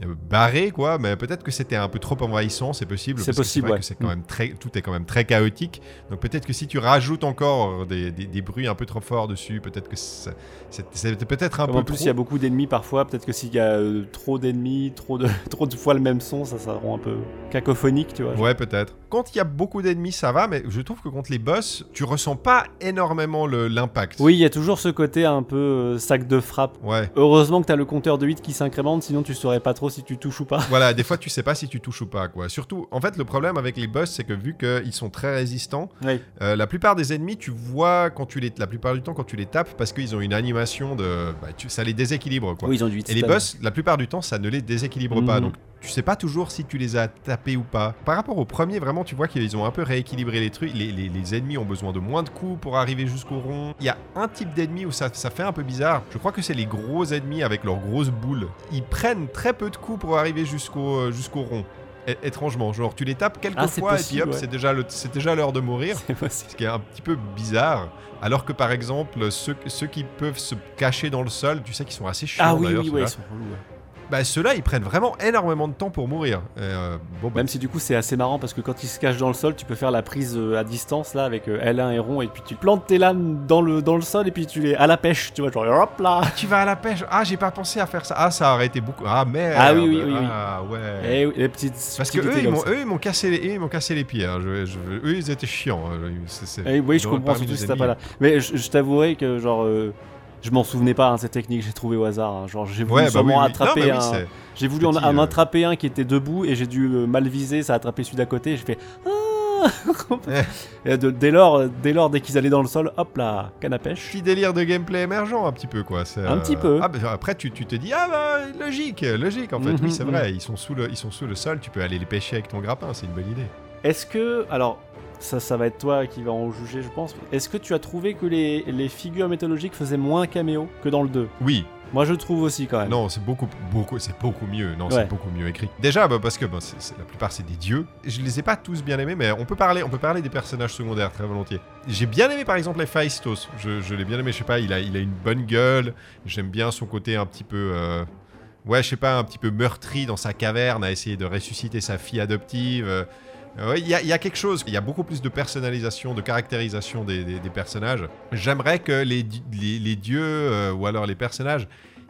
euh, euh, barrés, quoi. Mais peut-être que c'était un peu trop envahissant, c'est possible. C'est possible, ouais. que c'est quand Mm. même très, tout est quand même très chaotique. Donc peut-être que si tu rajoutes encore des, des- des bruits un peu trop forts dessus, peut-être que c'est peut-être un Comme peu en plus, il y a beaucoup d'ennemis parfois. Peut-être que s'il y a euh, trop d'ennemis, trop de, [LAUGHS] trop de fois le même son, ça, ça rend un peu cacophonique, tu vois. Ouais, peut-être. Quand il y a beaucoup d'ennemis, ça va, mais je trouve que contre les boss, tu ressens pas énormément l'impact. Oui, il y a toujours ce côté un peu euh, sac de frappe. Ouais. Heureusement que t'as le compteur de 8 qui s'incrémente, sinon tu saurais pas trop si tu touches ou pas. Voilà, des fois tu sais pas si tu touches ou pas, quoi. Surtout, en fait, le problème avec les boss, c'est que vu qu'ils sont très résistants, Oui. euh, la plupart des ennemis, tu vois quand tu les, la plupart du temps quand tu les tapes, parce qu'ils ont une animation de, bah, tu- ça les déséquilibre, quoi. Oui, ils ont du 8 Et les boss, la plupart du temps, ça ne les déséquilibre pas. Mhm. Donc, tu sais pas toujours si tu les as tapés ou pas. Par rapport au premier, vraiment, tu vois qu'ils ont un peu rééquilibré les trucs. Les, les- les ennemis ont besoin de moins de coups pour arriver jusqu'au rond. Il y a un type d'ennemi où ça, ça fait un peu bizarre. Je crois que c'est les gros ennemis avec leurs grosses boules. Ils prennent très peu de coups pour arriver jusqu'au euh, jusqu'au rond. Étrangement, genre tu les tapes quelques Ah, fois et puis hop, ouais. c'est déjà le- c'est déjà l'heure de mourir [LAUGHS] ce qui est un petit peu bizarre. Alors que par exemple, ceux, ceux qui peuvent se cacher dans le sol, tu sais qu'ils sont assez chiants Ah oui, ils sont. Bah ceux-là, ils prennent vraiment énormément de temps pour mourir. Et, euh, bon, bah, Même si du coup c'est assez marrant parce que quand ils se cachent dans le sol, tu peux faire la prise euh, à distance là avec euh, L1 et rond et puis tu plantes tes lames dans le, dans le sol et puis tu les à la pêche, tu vois, genre hop là. tu vas à la pêche. Ah, j'ai pas pensé à faire ça. Ah, ça aurait été beaucoup. Ah merde. Ah oui, oui, oui, oui. Ah ouais. Et oui, les petites Parce que eux, ils m'ont, ça. eux, ils m'ont cassé les, ils m'ont cassé les pieds. hein. Je- je- eux, ils étaient chiants. hein. Eh oui, je comprends surtout si t'as pas là. Mais je, je t'avouerai que genre euh, je m'en souvenais pas hein, cette technique, j'ai trouvé au hasard. hein. Genre j'ai voulu Ouais, bah oui, sûrement oui. attraper Non, mais oui, un, j'ai voulu en, petit, en euh. attraper un qui était debout et j'ai dû euh, mal viser, ça a attrapé celui d'à côté. et J'ai fait ah [LAUGHS] Et de- dès lors, euh, dès lors, dès qu'ils allaient dans le sol, hop là, canne à pêche. petit délire de gameplay émergent un petit peu quoi. C'est, Un euh, petit peu. Ah, bah, après tu, tu te dis ah bah logique, logique en fait. Mhm, oui c'est mhm. vrai, ils sont sous le ils sont sous le sol. Tu peux aller les pêcher avec ton grappin, c'est une bonne idée. Est-ce que, alors, ça, ça va être toi qui va en juger, je pense. Est-ce que tu as trouvé que les, les figures mythologiques faisaient moins caméo que dans le 2 Oui, Moi, je trouve aussi quand même. non, c'est beaucoup, beaucoup, c'est beaucoup mieux. Non, Ouais. c'est beaucoup mieux écrit. Déjà, bah, parce que bah, c'est- c'est- la plupart c'est des dieux. Je les ai pas tous bien aimés, mais on peut parler, on peut parler des personnages secondaires très volontiers. J'ai bien aimé par exemple Héphaïstos. Je, je l'ai bien aimé. Je sais pas, il a, il a une bonne gueule. J'aime bien son côté un petit peu. euh, Ouais, je sais pas, un petit peu meurtri dans sa caverne à essayer de ressusciter sa fille adoptive. Euh, Il y, a- quelque chose, il y a beaucoup plus de personnalisation, de caractérisation des, personnages. J'aimerais que les, les dieux euh, ou alors les personnages,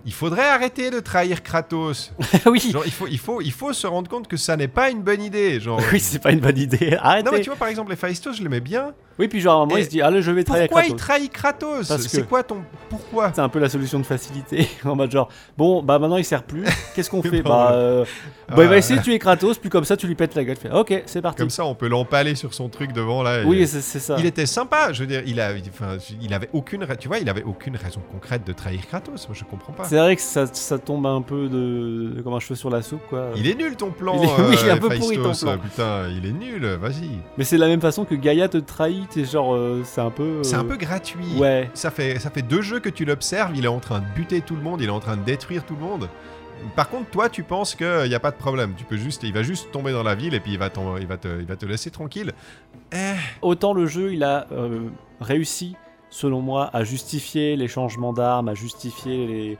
il faudrait arrêter de trahir Kratos. [LAUGHS] oui, Genre, il faut, il, faut, il faut se rendre compte que ça n'est pas une bonne idée. Genre... oui, c'est pas une bonne idée. Arrêtez. Non, mais tu vois, par exemple, les Héphaïstos, je l'aimais bien. Oui, puis genre à un moment, Et il se dit Allez, je vais travailler Pourquoi avec il Kratos. trahit Kratos Parce C'est que- quoi ton. Pourquoi C'est un peu la solution de facilité. [LAUGHS] en mode genre, bon, bah maintenant il sert plus. Qu'est-ce qu'on [LAUGHS] fait Bah, euh, Ah, bah, il va essayer de tuer Kratos, puis comme ça tu lui pètes la gueule. Fais, ok, c'est parti. Comme ça, on peut l'empaler sur son truc devant là. et- oui, c'est c'est ça. Il était sympa, je veux dire, il, a, enfin, il avait aucune, ra- tu vois, il avait aucune raison concrète de trahir Kratos. Moi, je comprends pas. C'est vrai que ça, ça tombe un peu de, de comme un cheveu sur la soupe, quoi. Il est nul ton plan. Il est- [LAUGHS] oui, il est un euh, peu pourri, ton plan. Putain, il est nul. Vas-y. Mais c'est de la même façon que Gaïa te trahit. T'es genre, euh, c'est un peu. C'est un euh, peu gratuit. Ouais. Ça fait, ça fait deux jeux que tu l'observes, il est en train de buter tout le monde, il est en train de détruire tout le monde. Par contre, toi, tu penses qu'il n'y a pas de problème. Tu peux juste, il va juste tomber dans la ville et puis il va, il va, te, il va te laisser tranquille. Eh, Autant le jeu, il a euh, réussi, selon moi, à justifier les changements d'armes, à justifier les,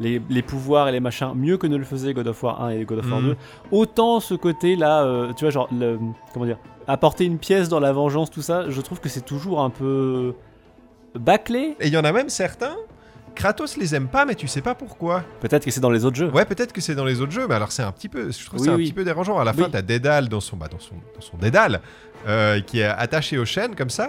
les, les pouvoirs et les machins mieux que ne le faisait God of War 1 et God of War Mhm. 2. Autant ce côté-là, euh, tu vois, genre, le, comment dire, apporter une pièce dans la vengeance, tout ça, je trouve que c'est toujours un peu bâclé. Et il y en a même certains, Kratos les aime pas, mais tu sais pas pourquoi. Peut-être que c'est dans les autres jeux. Ouais, peut-être que c'est dans les autres jeux, mais alors c'est un petit peu, je trouve Oui, c'est un oui. petit peu dérangeant. À la fin, t'as Dédale dans son, bah, dans son, dans son Dédale, euh, qui est attaché aux chaînes comme ça,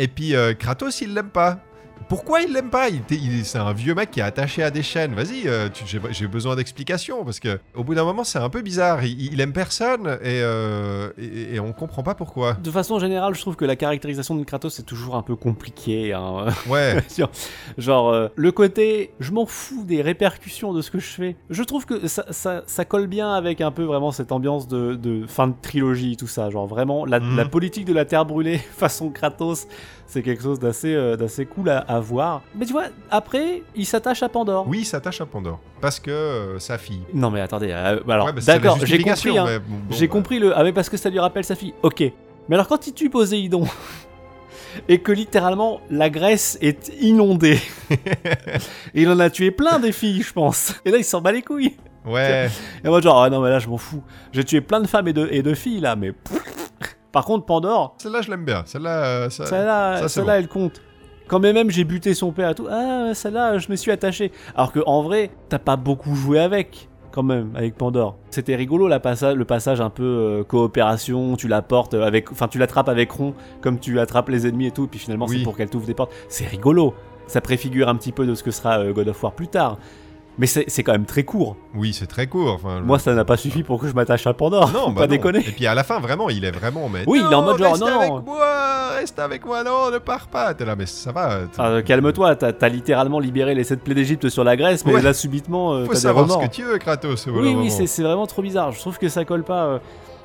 et puis euh, Kratos, il l'aime pas. Pourquoi il l'aime pas? Il, était- il- C'est un vieux mec qui est attaché à des chaînes. Vas-y, euh, j'ai besoin d'explications parce que au bout d'un moment, c'est un peu bizarre. Il, il aime personne et, euh, et, et on comprend pas pourquoi. De façon générale, je trouve que la caractérisation de Kratos c'est toujours un peu compliqué. hein. Ouais, [LAUGHS] Genre- euh, le côté, je m'en fous des répercussions de ce que je fais. Je trouve que ça, ça, ça colle bien avec un peu vraiment cette ambiance de, de fin de trilogie, tout ça. Genre, vraiment, la, Mhm. la politique de la terre brûlée [LAUGHS] façon Kratos, c'est quelque chose d'assez euh, d'assez cool à, à voir. Mais tu vois, après, il s'attache à Pandore. oui, il s'attache à Pandore parce que euh, sa fille. Non, mais attendez, euh, alors, Ouais, bah, d'accord, j'ai compris, hein. mais bon, bon, J'ai bah. compris le. Ah, mais parce que ça lui rappelle sa fille. Ok. Mais alors, quand il tue Poséidon. [LAUGHS] Et que littéralement la Grèce est inondée. Et [LAUGHS] il en a tué plein des filles, je pense. Et là, il s'en bat les couilles. Ouais. Et moi, genre, ah non, mais là, je m'en fous. J'ai tué plein de femmes et de, et de filles, là, mais. Par contre, Pandore, Celle-là, je l'aime bien. Celle-là, euh, ça- celle-là, celle-là, bon. elle compte. Quand même, j'ai buté son père et tout. Ah, celle-là, je me suis attaché. Alors que en vrai, t'as pas beaucoup joué avec, quand même, avec Pandore. C'était rigolo la passa- le passage un peu euh, coopération. Tu la portes avec, enfin, tu l'attrapes avec Ron, comme tu attrapes les ennemis et tout. Et puis finalement, Oui. c'est pour qu'elle t'ouvre des portes. C'est rigolo. Ça préfigure un petit peu de ce que sera euh, God of War plus tard. Mais c'est quand même très court. Oui, c'est très court. Enfin, Moi, ça n'a pas suffi pour que je m'attache à Pandore. non, Faut bah pas non. déconner. Et puis à la fin, vraiment, il est vraiment. Mais Oui, il est en mode genre, reste non, avec non. moi, reste avec moi, non, ne pars pas. T'es là, mais ça va. Ah, Calme-toi, t'as littéralement libéré les sept plaies d'Égypte sur la Grèce, mais Ouais. là subitement, euh, Faut t'as des savoir ce que tu veux, Kratos. Oui, oui, c'est vraiment trop bizarre. Je trouve que ça colle pas. euh,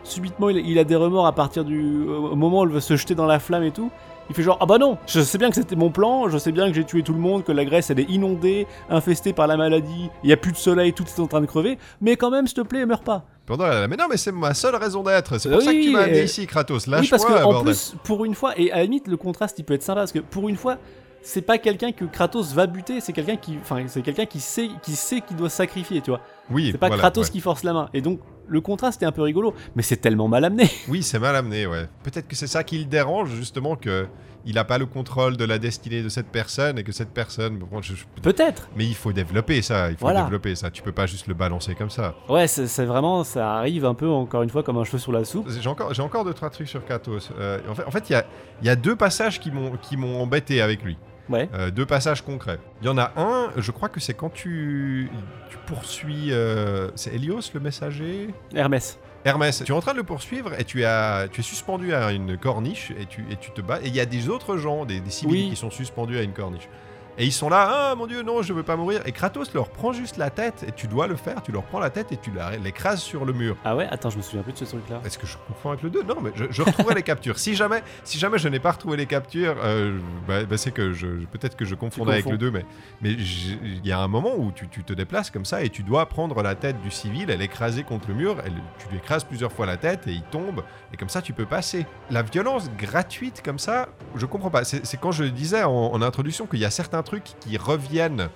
subitement, il, il a des remords à partir du au moment où il veut se jeter dans la flamme et tout. Il fait genre ah bah non, je sais bien que c'était mon plan, je sais bien que j'ai tué tout le monde, que la Grèce elle est inondée, infestée par la maladie, il y a plus de soleil, tout est en train de crever, mais quand même s'il te plaît, meurs pas. Pendant, mais non, mais c'est ma seule raison d'être. C'est pour Oui, ça que tu oui, m'as amené ici, Kratos. oui, Lâche-moi, parce que en bordel. plus, pour une fois, et à la limite, le contraste il peut être sympa parce que pour une fois, c'est pas quelqu'un que Kratos va buter, c'est quelqu'un qui, enfin, c'est quelqu'un qui sait, qui sait qu'il doit sacrifier, tu vois. Oui, C'est pas voilà, Kratos ouais. qui force la main. Et donc, le contraste est un peu rigolo, mais c'est tellement mal amené. [LAUGHS] Oui, c'est mal amené, ouais. Peut-être que c'est ça qui le dérange, justement, que il a pas le contrôle de la destinée de cette personne et que cette personne. bon, je- je- Peut-être. Mais il faut développer ça. Il faut Voilà. développer ça. Tu peux pas juste le balancer comme ça. Ouais, c'est vraiment, ça arrive un peu, encore une fois, comme un cheveu sur la soupe. J'ai encore, j'ai encore deux trois trucs sur Kratos. Euh, en fait, en fait, il y a, y a deux passages qui m'ont, qui m'ont embêté avec lui. Ouais. Euh, deux passages concrets. Il y en a un, je crois que c'est quand tu, tu poursuis. euh, c'est Hélios le messager? Hermès. Hermès, tu es en train de le poursuivre et tu, as, tu es suspendu à une corniche et tu, et tu te bats. Et il y a des autres gens, des, des civils Oui. qui sont suspendus à une corniche. Et ils sont là, ah mon dieu, non, je veux pas mourir. Et Kratos leur prend juste la tête, et tu dois le faire, tu leur prends la tête et tu l'écrases sur le mur. Ah ouais Attends, je me souviens plus de ce truc-là. Est-ce que je confonds avec le 2 Non, mais je, je retrouverai les [LAUGHS] captures. Si jamais, si jamais je n'ai pas retrouvé les captures, euh, bah, bah, c'est que je, peut-être que je confondais avec le 2, mais il y a un moment où tu, tu te déplaces comme ça et tu dois prendre la tête du civil, elle est écrasée contre le mur, elle, tu lui écrases plusieurs fois la tête et il tombe, et comme ça tu peux passer. La violence gratuite comme ça, je comprends pas. C'est c'est quand je disais en, en introduction qu'il y a certains trucs qui reviennent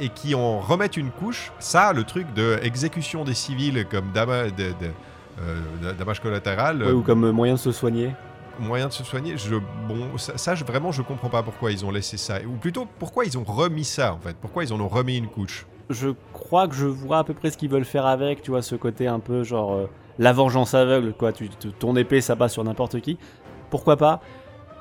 et qui en remettent une couche. Ça, le truc de exécution des civils comme dama- de- de- euh, damage collatéral, Ouais, ou comme moyen de se soigner. moyen de se soigner, je, bon, ça, ça, je- vraiment, je comprends pas pourquoi ils ont laissé ça. Ou plutôt, pourquoi ils ont remis ça, en fait? Pourquoi ils en ont remis une couche? Je crois que je vois à peu près ce qu'ils veulent faire avec, tu vois, ce côté un peu genre euh, la vengeance aveugle, quoi. Tu, tu- ton épée, ça bat sur n'importe qui. Pourquoi pas?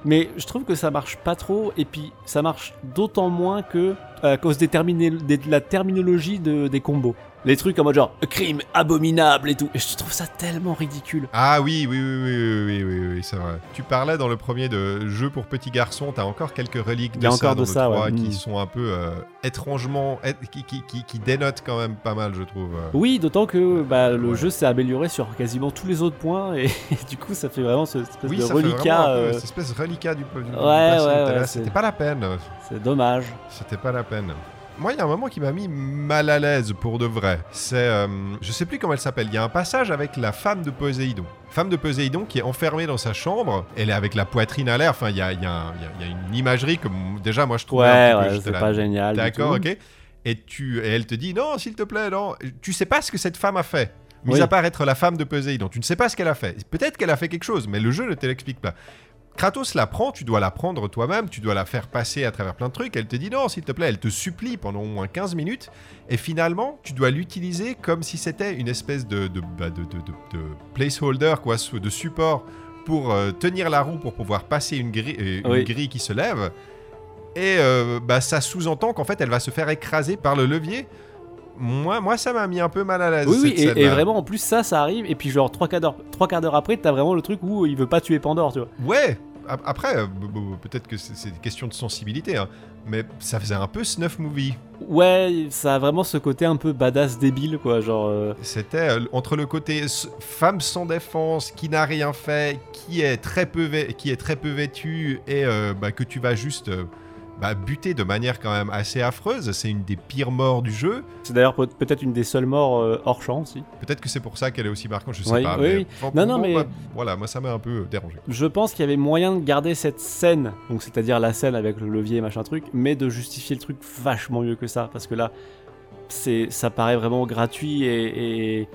Mais je trouve que ça marche pas trop, et puis ça marche d'autant moins que à cause de la terminologie de- des combos les trucs en mode genre crime abominable et tout. Et je trouve ça tellement ridicule. Ah oui, oui, oui, oui, oui, oui, oui, c'est vrai. Tu parlais dans le premier de jeu pour petits garçons, t'as encore quelques reliques de ça, dans de le 3 qui hmm. sont un peu euh, étrangement, qui, qui, qui, dénotent quand même pas mal, je trouve. Euh. Oui, d'autant que bah, le jeu s'est amélioré sur quasiment tous les autres points et, [LAUGHS] du coup ça fait vraiment cette espèce oui, de ça reliquat. Fait euh... cette espèce reliquat du, du ouais, ouais c'était pas la peine. C'est dommage. C'était pas la peine. Moi, il y a un moment qui m'a mis mal à l'aise pour de vrai. C'est. euh, je sais plus comment elle s'appelle. Il y a un passage avec la femme de Poséidon. Femme de Poséidon qui est enfermée dans sa chambre. Elle est avec la poitrine à l'air. Enfin, il y a, il y a un- il y a- il y a une imagerie que déjà, moi, je trouve Ouais, un petit ouais, c'est pas génial. D'accord, ok. Et, tu, et elle te dit non, s'il te plaît, non. Tu sais pas ce que cette femme a fait. Mis Oui. à part être la femme de Poséidon. Tu ne sais pas ce qu'elle a fait. Peut-être qu'elle a fait quelque chose, mais le jeu ne te l'explique pas. Kratos la prend, tu dois la prendre toi-même, tu dois la faire passer à travers plein de trucs. Elle te dit non, s'il te plaît, elle te supplie pendant au moins 15 minutes. Et finalement, tu dois l'utiliser comme si c'était une espèce de, de, bah, de, de- de- de placeholder, quoi, de support pour euh, tenir la roue pour pouvoir passer une, grille- euh, une grille qui se lève. Et euh, bah, ça sous-entend qu'en fait, elle va se faire écraser par le levier. Moi, moi ça m'a mis un peu mal à l'aise. Oui, oui, et, vraiment en plus ça, ça arrive, et puis genre trois quarts d'heure, trois quarts d'heure après, t'as vraiment le truc où il veut pas tuer Pandore, tu vois. Ouais, ap- après, euh, peut-être que c'est une question de sensibilité, hein, mais ça faisait un peu snuff movie. Ouais, ça a vraiment ce côté un peu badass débile, quoi, genre. euh, C'était euh, entre le côté femme sans défense, qui n'a rien fait, qui est très peu, qui est très peu vêtue, et euh, bah, que tu vas juste euh, bah, buter de manière quand même assez affreuse. C'est une des pires morts du jeu. C'est d'ailleurs peut- peut-être une des seules morts euh, hors champ aussi. Peut-être que c'est pour ça qu'elle est aussi marquante, je sais Oui, pas. oui, mais, oui. enfin, Non, non, mais- voilà, moi ça m'a un peu euh, dérangé. Je pense qu'il y avait moyen de garder cette scène, donc c'est-à-dire la scène avec le levier machin truc, mais de justifier le truc vachement mieux que ça, parce que là, c'est, ça paraît vraiment gratuit et, et,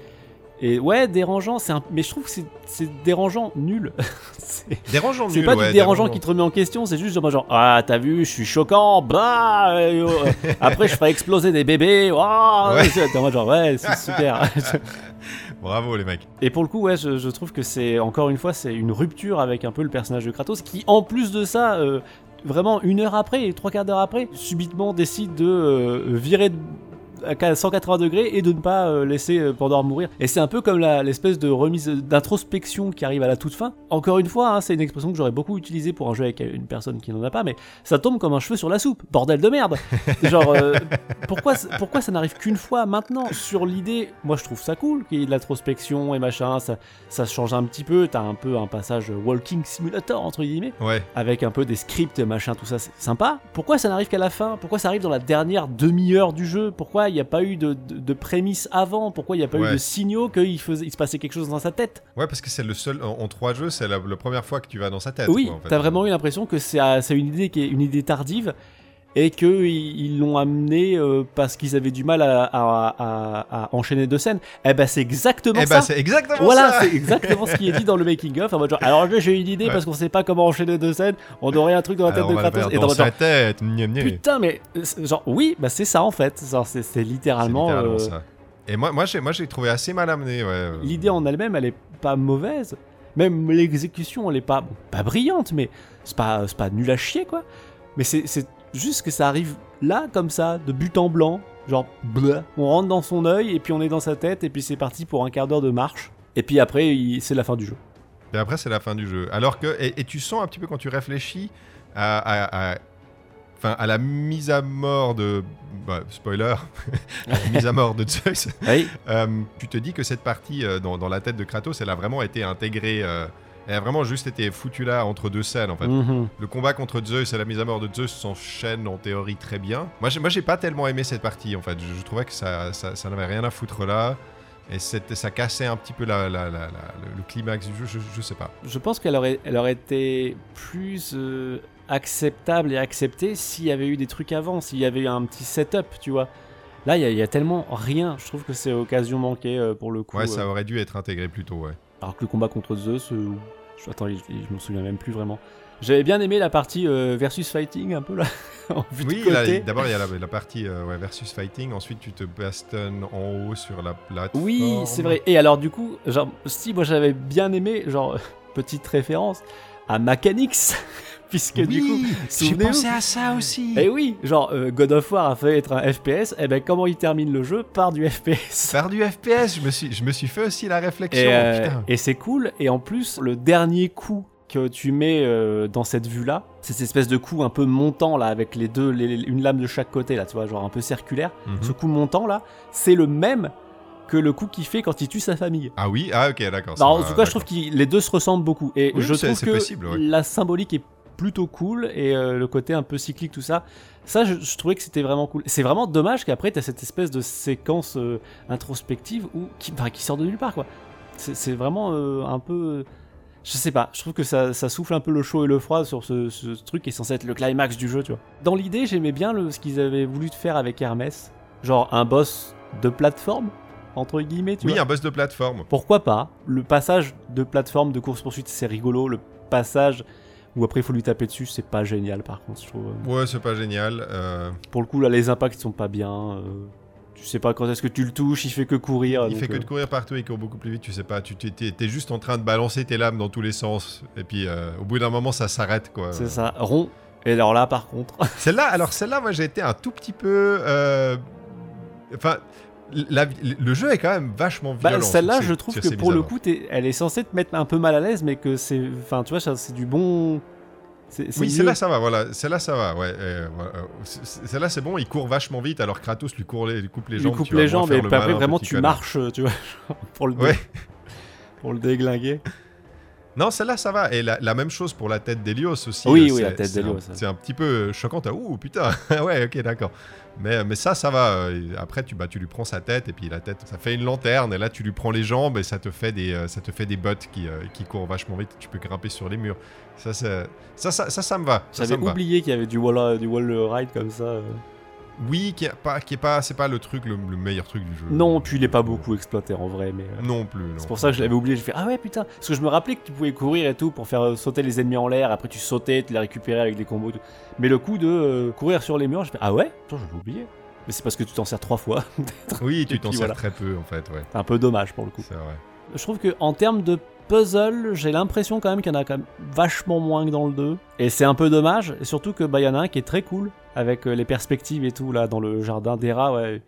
et ouais dérangeant. C'est un, mais je trouve que c'est, c'est dérangeant nul. [LAUGHS] c'est, Dérangeant c'est nul, pas ouais, du dérangeant qui te remet en question, c'est juste genre, genre ah t'as vu, je suis choquant, bah euh, euh, [LAUGHS] après je ferai exploser des bébés, waouh, Ouais. T'es en mode genre ouais c'est super. [LAUGHS] Bravo les mecs. Et pour le coup, ouais, je, je trouve que c'est encore une fois, c'est une rupture avec un peu le personnage de Kratos, qui en plus de ça, euh, vraiment une heure après, trois quarts d'heure après, subitement décide de euh, virer de- à 180 degrés et de ne pas euh, laisser euh, Pandore mourir. Et c'est un peu comme l'espèce de remise d'introspection qui arrive à la toute fin. Encore une fois, hein, c'est une expression que j'aurais beaucoup utilisée pour un jeu avec une personne qui n'en a pas, mais ça tombe comme un cheveu sur la soupe. Bordel de merde. [LAUGHS] Genre, euh, pourquoi, pourquoi ça n'arrive qu'une fois maintenant Sur l'idée, moi je trouve ça cool qu'il y ait de l'introspection et machin, ça, ça change un petit peu. T'as un peu un passage walking simulator entre guillemets Ouais. avec un peu des scripts, machin, tout ça, c'est sympa. Pourquoi ça n'arrive qu'à la fin? Pourquoi ça arrive dans la dernière demi-heure du jeu? Pourquoi il n'y a pas eu de, de, de prémisse avant? Pourquoi il n'y a pas Ouais. eu de signaux qu'il faisait, il se passait quelque chose dans sa tête? Ouais, parce que c'est le seul. En, en trois jeux, c'est la, la première fois que tu vas dans sa tête. Oui, quoi, en fait. t'as vraiment eu l'impression que c'est euh, c'est une idée qui est une idée tardive et qu'ils ils l'ont amené euh, parce qu'ils avaient du mal à, à- à- à enchaîner deux scènes. Eh ben c'est exactement Eh ça. ben, c'est exactement Voilà, ça. c'est exactement ce qui est dit dans le making of. En mode genre, alors là, j'ai une idée Ouais. parce qu'on sait pas comment enchaîner deux scènes. On aurait un truc dans la tête Alors, de Kratos et dans dans genre, sa tête. Putain, mais euh, genre, oui, bah c'est ça en fait. Genre, c'est, c'est C'est littéralement. euh, ça. Et moi, moi, j'ai, moi, j'ai trouvé assez mal amené. Ouais. L'idée en elle-même, elle est pas mauvaise. Même l'exécution, elle est pas, pas brillante, mais c'est pas, c'est pas nul à chier quoi. Mais c'est, c'est juste que ça arrive là, comme ça, de but en blanc. Genre, bleu. On rentre dans son œil et puis on est dans sa tête et puis c'est parti pour un quart d'heure de marche. Et puis après, c'est la fin du jeu. Et après, c'est la fin du jeu. Alors que, et, et tu sens un petit peu quand tu réfléchis à, à- à- enfin à la mise à mort de, bah, spoiler, [LAUGHS] la mise à mort de Zeus, Oui, euh, tu te dis que cette partie euh, dans, dans la tête de Kratos, elle a vraiment été intégrée, euh, elle a vraiment juste été foutue là entre deux scènes en fait. Mhm. Le combat contre Zeus et la mise à mort de Zeus s'enchaînent en théorie très bien. Moi, j'ai, moi, j'ai pas tellement aimé cette partie en fait. Je, je trouvais que ça, ça, ça n'avait rien à foutre là. Et ça cassait un petit peu la, la- la- la- le, climax du jeu, je, je sais pas. Je pense qu'elle aurait, elle aurait été plus euh, acceptable et acceptée s'il y avait eu des trucs avant, s'il y avait eu un petit setup, tu vois. Là, il y, a- il y a tellement rien. Je trouve que c'est occasion manquée euh, pour le coup. Ouais, euh. ça aurait dû être intégré plus tôt, ouais. Alors que le combat contre Zeus, euh, je, attends, je me souviens même plus vraiment. J'avais bien aimé la partie euh, versus fighting un peu là, [LAUGHS] en Oui, d'abord il y a la, la partie euh, ouais, versus fighting, ensuite tu te bastonnes en haut sur la plateforme. Oui, c'est vrai. Et alors du coup, genre, si moi j'avais bien aimé, genre [LAUGHS] petite référence à Mechanics, [LAUGHS] [LAUGHS] puisque Oui, du coup, j'ai pensé à ça aussi. Et oui, genre euh, God of War a fait être un FPS, et ben comment il termine le jeu Par du FPS. Faire [LAUGHS] du FPS, je me suis, je me suis fait aussi la réflexion. Et, euh, et c'est cool. Et en plus, le dernier coup que tu mets euh, dans cette vue-là, cette espèce de coup un peu montant là, avec les deux, les- une lame de chaque côté là, tu vois, genre un peu circulaire. Mhm. Ce coup montant là, c'est le même que le coup qu'il fait quand il tue sa famille. Ah oui, ah ok, d'accord. Bah, en tout cas, je trouve que les deux se ressemblent beaucoup. Et Oui, je trouve que possible, ouais. la symbolique est plutôt cool et euh, le côté un peu cyclique, tout ça. Ça, je, je trouvais que c'était vraiment cool. C'est vraiment dommage qu'après, tu as cette espèce de séquence euh, introspective où, qui, qui sort de nulle part, quoi. C'est c'est vraiment euh, un peu. Je sais pas, je trouve que ça, ça souffle un peu le chaud et le froid sur ce, ce truc qui est censé être le climax du jeu, tu vois. Dans l'idée, j'aimais bien le, ce qu'ils avaient voulu faire avec Hermès. Genre un boss de plateforme, entre guillemets, tu Oui, vois. un boss de plateforme. Pourquoi pas Le passage de plateforme de course-poursuite, c'est rigolo. Le passage où après il faut lui taper dessus, c'est pas génial par contre, je trouve. Ouais, c'est pas génial. euh, Pour le coup, là, les impacts sont pas bien. euh, tu sais pas quand est-ce que tu le touches, il fait que courir. il donc, fait que euh, de courir partout, il court beaucoup plus vite, tu sais pas. Tu t'es juste en train de balancer tes lames dans tous les sens. Et puis euh, au bout d'un moment, ça s'arrête quoi. C'est ça, rond. Et alors là, par contre, Celle-là, alors celle-là, moi j'ai été un tout petit peu. euh, Enfin, la- le jeu est quand même vachement bah, violent. celle-là, je trouve que pour le coup, elle est censée te mettre un peu mal à l'aise, mais que c'est. Enfin, tu vois, c'est du bon. Oui, celle-là ça va, voilà. Celle-là ça va, ouais. euh, Celle-là c'est bon, il court vachement vite alors Kratos lui, court les, lui coupe les Il jambes. lui coupe tu les jambes, après, malin, vraiment, tu marches, tu vois, [LAUGHS] pour le, dé- Ouais. pour le déglinguer. Non, celle-là ça va. Et la, la même chose pour la tête d'Hélios aussi. Oui, euh, oui, la tête ouais. C'est un petit peu choquant. Ouh, putain. [LAUGHS] ouais, ok, d'accord. Mais, mais ça, ça va. euh, Après, tu, bah, tu lui prends sa tête et puis la tête, ça fait une lanterne. Et là, tu lui prends les jambes et ça te fait des, euh, ça te fait des bottes qui, qui courent vachement vite. Tu peux grimper sur les murs. Ça, c'est- ça, ça, ça, ça me va. Ça, ça J'avais oublié qu'il y avait du wall, du wall ride comme ça. Oui, qui est pas, qui est pas, c'est pas le truc, le, le meilleur truc du jeu. Non, puis il est pas beaucoup exploité en vrai, mais. euh, Non plus. C'est pour ça que je l'avais oublié. J'ai fait Ah ouais, putain. Parce que je me rappelais que tu pouvais courir et tout pour faire euh, sauter les ennemis en l'air. Après, tu sautais, tu les récupérais avec des combos. et tout. Mais le coup de euh, courir sur les murs, j'ai fait Ah ouais? Putain, j'avais oublié. Mais c'est parce que tu t'en sers trois fois. [LAUGHS] Oui, tu t'en sers voilà. très peu en fait, ouais. C'est un peu dommage pour le coup. C'est vrai. Je trouve que en termes de puzzle, j'ai l'impression quand même qu'il y en a quand même vachement moins que dans le 2. Et c'est un peu dommage. Et surtout que bah, y en a un qui est très cool. Avec euh, les perspectives et tout, là, dans le jardin des rats, ouais.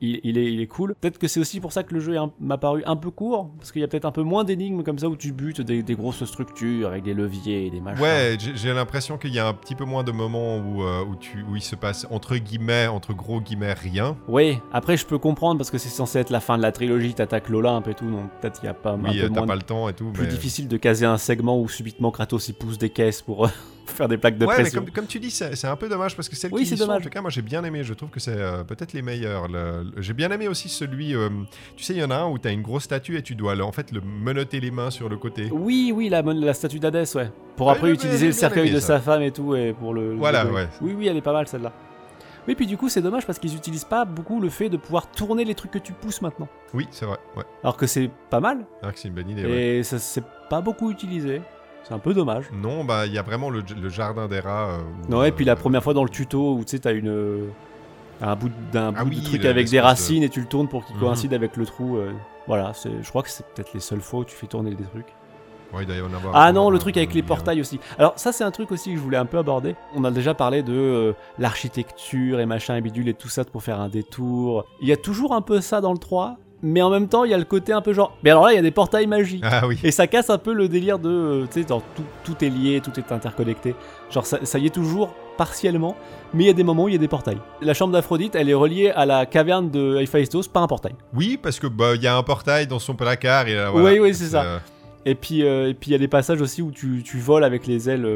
Il, il est, il est cool. Peut-être que c'est aussi pour ça que le jeu m'a paru un peu court, parce qu'il y a peut-être un peu moins d'énigmes comme ça où tu butes des, des grosses structures avec des leviers et des machins. Ouais, j'ai l'impression qu'il y a un petit peu moins de moments où, euh, où, tu, où il se passe entre guillemets, entre gros guillemets, rien. Oui, après je peux comprendre parce que c'est censé être la fin de la trilogie, t'attaques l'Olympe et tout, donc peut-être il y a pas un Oui, t'as pas le temps et tout. plus mais... difficile de caser un segment où subitement Kratos il pousse des caisses pour euh, faire des plaques de ouais, mais comme, comme tu dis, c'est un peu dommage parce que celles Oui, qui sont, en tout cas, moi j'ai bien aimé. Je trouve que c'est euh, peut-être les meilleurs. Le- le- J'ai bien aimé aussi celui, euh, tu sais, il y en a un où t'as une grosse statue et tu dois le- en fait le menotter les mains sur le côté. Oui, oui, la, statue d'Hadès, ouais. Pour Ouais, après ouais, utiliser le cercueil aimé de ça. sa femme et tout, et pour le. Voilà, ouais. Oui, oui, elle est pas mal celle-là. Oui, puis du coup, c'est dommage parce qu'ils utilisent pas beaucoup le fait de pouvoir tourner les trucs que tu pousses maintenant. Oui, c'est vrai. Ouais, Alors que c'est pas mal, Ah, que c'est une bonne idée. ouais. et ça c'est pas beaucoup utilisé. C'est un peu dommage. Non, bah il y a vraiment le, le jardin des rats. euh, où, Ouais, et puis la euh, première fois dans le tuto où tu sais, t'as une. euh, un bout, d'un Ah bout oui, de truc avec des de- racines et tu le tournes pour qu'il Mhm. coïncide avec le trou. voilà, je crois que c'est peut-être les seules fois où tu fais tourner des trucs. Ouais, en avoir. Ah non, le truc avec les portails aussi. Alors ça c'est un truc aussi que je voulais un peu aborder. On a déjà parlé de euh, l'architecture et machin et bidule et tout ça pour faire un détour. Il y a toujours un peu ça dans le 3, mais en même temps il y a le côté un peu genre... Mais alors là il y a des portails magiques. Ah oui. Et ça casse un peu le délire de... euh, Tu sais, genre, tout, tout est lié, tout est interconnecté. Genre ça, ça y est toujours partiellement, mais il y a des moments où il y a des portails. La chambre d'Aphrodite, elle est reliée à la caverne de Héphaïstos, pas un portail. Oui, parce que bah il y a un portail dans son placard et là, voilà. Oui, oui, c'est ça. Euh, Et puis, euh, et puis il y a des passages aussi où tu, tu voles avec les ailes.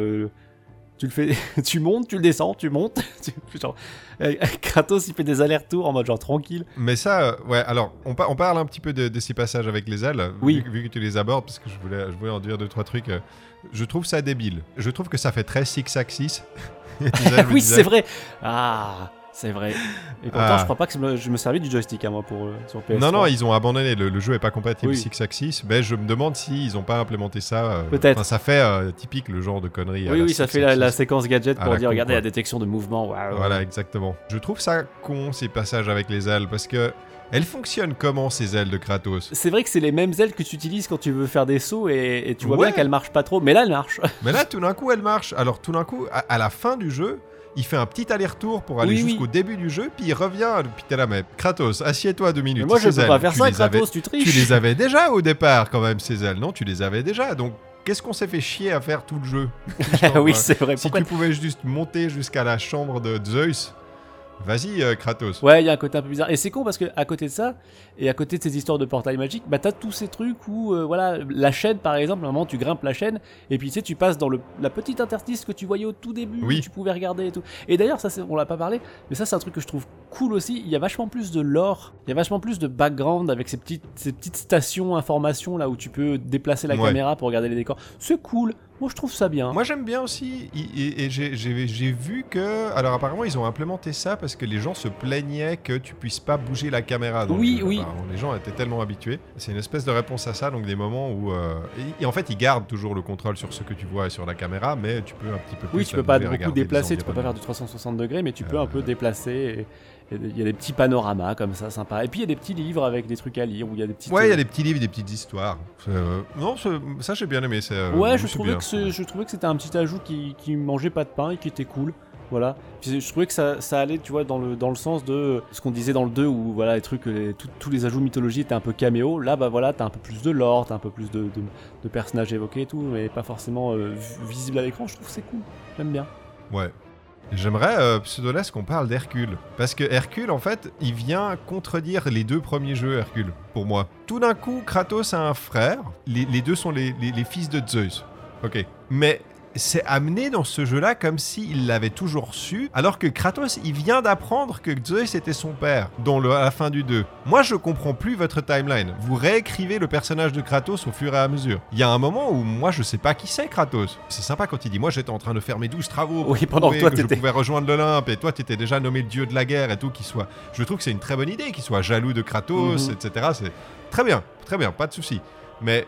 Tu le fais, [LAUGHS] tu montes, tu le descends, tu montes. [LAUGHS] tu- genre, euh, [LAUGHS] Kratos, il fait des allers-retours en mode genre tranquille. Mais ça, euh, ouais, alors, on, pa- on parle un petit peu de, de ces passages avec les ailes, Oui. vu, vu que tu les abordes, parce que je voulais, je voulais en dire deux, trois trucs. euh, Je trouve ça débile. Je trouve que ça fait très Six Axis. Oui, c'est vrai. Ah, c'est vrai. Et pourtant, Ah. je crois pas que je me, servais du joystick à moi pour euh, sur PS3. Non, non, ils ont abandonné. Le, le jeu est pas compatible Oui. Six Axis. Mais je me demande s'ils ont pas implémenté ça. euh, Peut-être. ça fait euh, typique le genre de connerie. à Oui, oui, ça fait la, la séquence gadget pour dire regardez la détection de mouvement. Voilà, exactement. Je trouve ça con ces passages avec les ailes parce que elles fonctionnent comment ces ailes de Kratos? C'est vrai que c'est les mêmes ailes que tu utilises quand tu veux faire des sauts et, et tu vois Ouais. bien qu'elles marchent pas trop, mais là elles marchent. Mais là, tout d'un coup, elle marche. Alors, tout d'un coup, à, à la fin du jeu, il fait un petit aller-retour pour aller Oui, oui. jusqu'au début du jeu, puis il revient. Puis t'es là, mais Kratos, assieds-toi deux minutes. Mais moi je peux pas faire tu ça, avais- Kratos, tu triches. Tu les avais déjà au départ, quand même, ces ailes, non? Tu les avais déjà. Donc, qu'est-ce qu'on s'est fait chier à faire tout le jeu? [LAUGHS] Genre, oui, euh, c'est vrai. Si Pourquoi tu pouvais juste monter jusqu'à la chambre de Zeus, vas-y, euh, Kratos. Ouais, il y a un côté un peu bizarre. Et c'est con parce que à côté de ça, et à côté de ces histoires de portail magique, bah t'as tous ces trucs où, euh, voilà, la chaîne par exemple, à un moment tu grimpes la chaîne, et puis tu sais, tu passes dans le, la petite interstice que tu voyais au tout début, Oui. où tu pouvais regarder et tout. Et d'ailleurs, ça, on l'a pas parlé, mais ça, c'est un truc que je trouve cool aussi. Il y a vachement plus de lore, il y a vachement plus de background avec ces petites, ces petites stations informations là où tu peux déplacer la Ouais. caméra pour regarder les décors. C'est cool. Moi, je trouve ça bien. Moi j'aime bien aussi, et, et j'ai- vu que, alors apparemment ils ont implémenté ça parce que les gens se plaignaient que tu puisses pas bouger la caméra. dans le Oui, jeu, oui. apparemment. Les gens étaient tellement habitués. C'est une espèce de réponse à ça, donc des moments où, euh, et, et en fait ils gardent toujours le contrôle sur ce que tu vois et sur la caméra, mais tu peux un petit peu plus. Oui, tu peux pas beaucoup déplacer, tu peux pas faire du 360 degrés, mais tu peux Euh. un peu déplacer. Et- et Il y a des petits panoramas comme ça, sympa. Et puis il y a des petits livres avec des trucs à lire, où il y a des petites. Ouais, il y a euh, des petits livres, des petites histoires. Euh, non, ça j'ai bien aimé. euh, Ouais, je trouvais, bien. que je trouvais que c'était un petit ajout qui, qui mangeait pas de pain et qui était cool. Voilà. Puis je trouvais que ça, ça allait, tu vois, dans le, dans le sens de ce qu'on disait dans le 2 où voilà, les trucs, les- tout- tous les ajouts mythologie étaient un peu caméo. Là, bah voilà, t'as un peu plus de lore, t'as un peu plus de, de- de personnages évoqués et tout, mais pas forcément euh, vi- visible à l'écran. Je trouve que c'est cool. J'aime bien. Ouais. J'aimerais, euh, Pseudolesque, qu'on parle d'Hercule. Parce que Hercule, en fait, il vient contredire les deux premiers jeux Hercule, pour moi. Tout d'un coup, Kratos a un frère. Les, deux sont les- les fils de Zeus. Ok. Mais c'est amené dans ce jeu-là comme s'il l'avait toujours su, alors que Kratos, il vient d'apprendre que Zeus était son père, dans le, à la fin du 2. Moi, je comprends plus votre timeline. Vous réécrivez le personnage de Kratos au fur et à mesure. Il y a un moment où moi, je sais pas qui c'est Kratos. C'est sympa quand il dit, moi, j'étais en train de faire mes 12 travaux pour Oui, pendant que toi, que je t'étais- pouvais rejoindre l'Olympe, et toi, tu étais déjà nommé le dieu de la guerre et tout, qui soit... Je trouve que c'est une très bonne idée, qu'il soit jaloux de Kratos, Mhm. etc. C'est très bien, très bien, pas de souci. Mais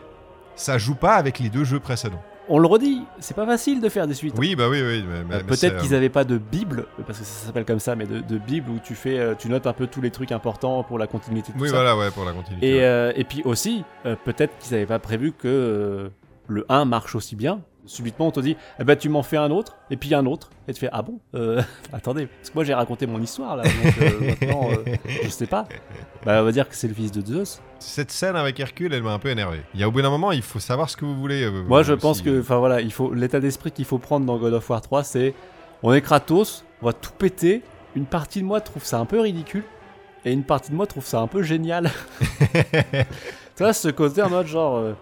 ça joue pas avec les deux jeux précédents. On le redit, c'est pas facile de faire des suites. Oui, bah oui, oui. Euh, Peut-être qu'ils euh, avaient pas de bible, parce que ça s'appelle comme ça, mais de, de bible où tu fais, euh, tu notes un peu tous les trucs importants pour la continuité tout Oui, ça. voilà, ouais, pour la continuité. Et, ouais. euh, et puis aussi, euh, peut-être qu'ils n'avaient pas prévu que euh, le 1 marche aussi bien. Subitement, on te dit, eh ben, tu m'en fais un autre, et puis un autre, et tu fais, ah bon Euh, [LAUGHS] Attendez, parce que moi j'ai raconté mon histoire là, donc euh, [LAUGHS] maintenant, euh, je sais pas. Bah, on va dire que c'est le fils de Zeus. Cette scène avec Hercule, elle m'a un peu énervé. Il y a au bout d'un moment, il faut savoir ce que vous voulez. Moi, je pense que, enfin voilà, il faut l'état d'esprit qu'il faut prendre dans God of War 3, c'est on est Kratos, on va tout péter. Une partie de moi trouve ça un peu ridicule, et une partie de moi trouve ça un peu génial. [LAUGHS] tu vois, ce côté en mode genre,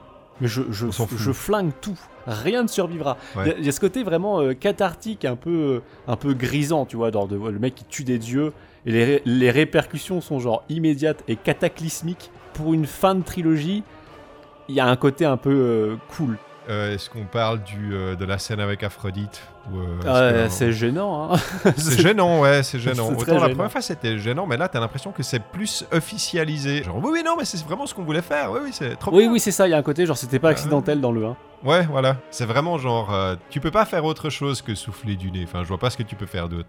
mais je, je, flingue tout, rien ne survivra. Il Ouais. y a- il y, a ce côté vraiment euh, cathartique, un peu, euh, un peu grisant, tu vois, genre de, le mec qui tue des dieux, et les, ré- les répercussions sont genre immédiates et cataclysmiques. Pour une fin de trilogie, il y a un côté un peu euh, cool. Euh, Est-ce qu'on parle du, de la scène avec Aphrodite? Euh, Ah, que- c'est gênant, hein. [LAUGHS] C'est gênant, ouais, c'est gênant. Autant la gênant. première fois c'était gênant, mais là t'as l'impression que c'est plus officialisé. Genre, oui, oui, non, mais c'est vraiment ce qu'on voulait faire. Oui, oui, c'est trop Oui, bien. oui, c'est ça, il y a un côté, genre, c'était pas Euh, accidentel dans le 1. Ouais, voilà. C'est vraiment genre, euh, tu peux pas faire autre chose que souffler du nez. Enfin, je vois pas ce que tu peux faire d'autre.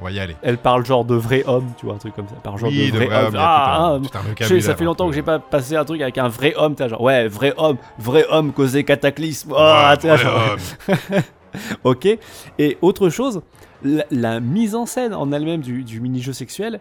On va y aller. Elle parle genre de vrai homme, tu vois, un truc comme ça. Elle parle genre oui, de vrai vrai homme. Ah, un- ça fait longtemps que j'ai pas passé un truc avec un vrai homme, t'as genre, ouais, vrai homme, vrai homme causé cataclysme. Oh, Ouais, vrai genre, homme. [LAUGHS] [LAUGHS] ok. Et autre chose, la, la mise en scène en elle-même du, du mini-jeu sexuel,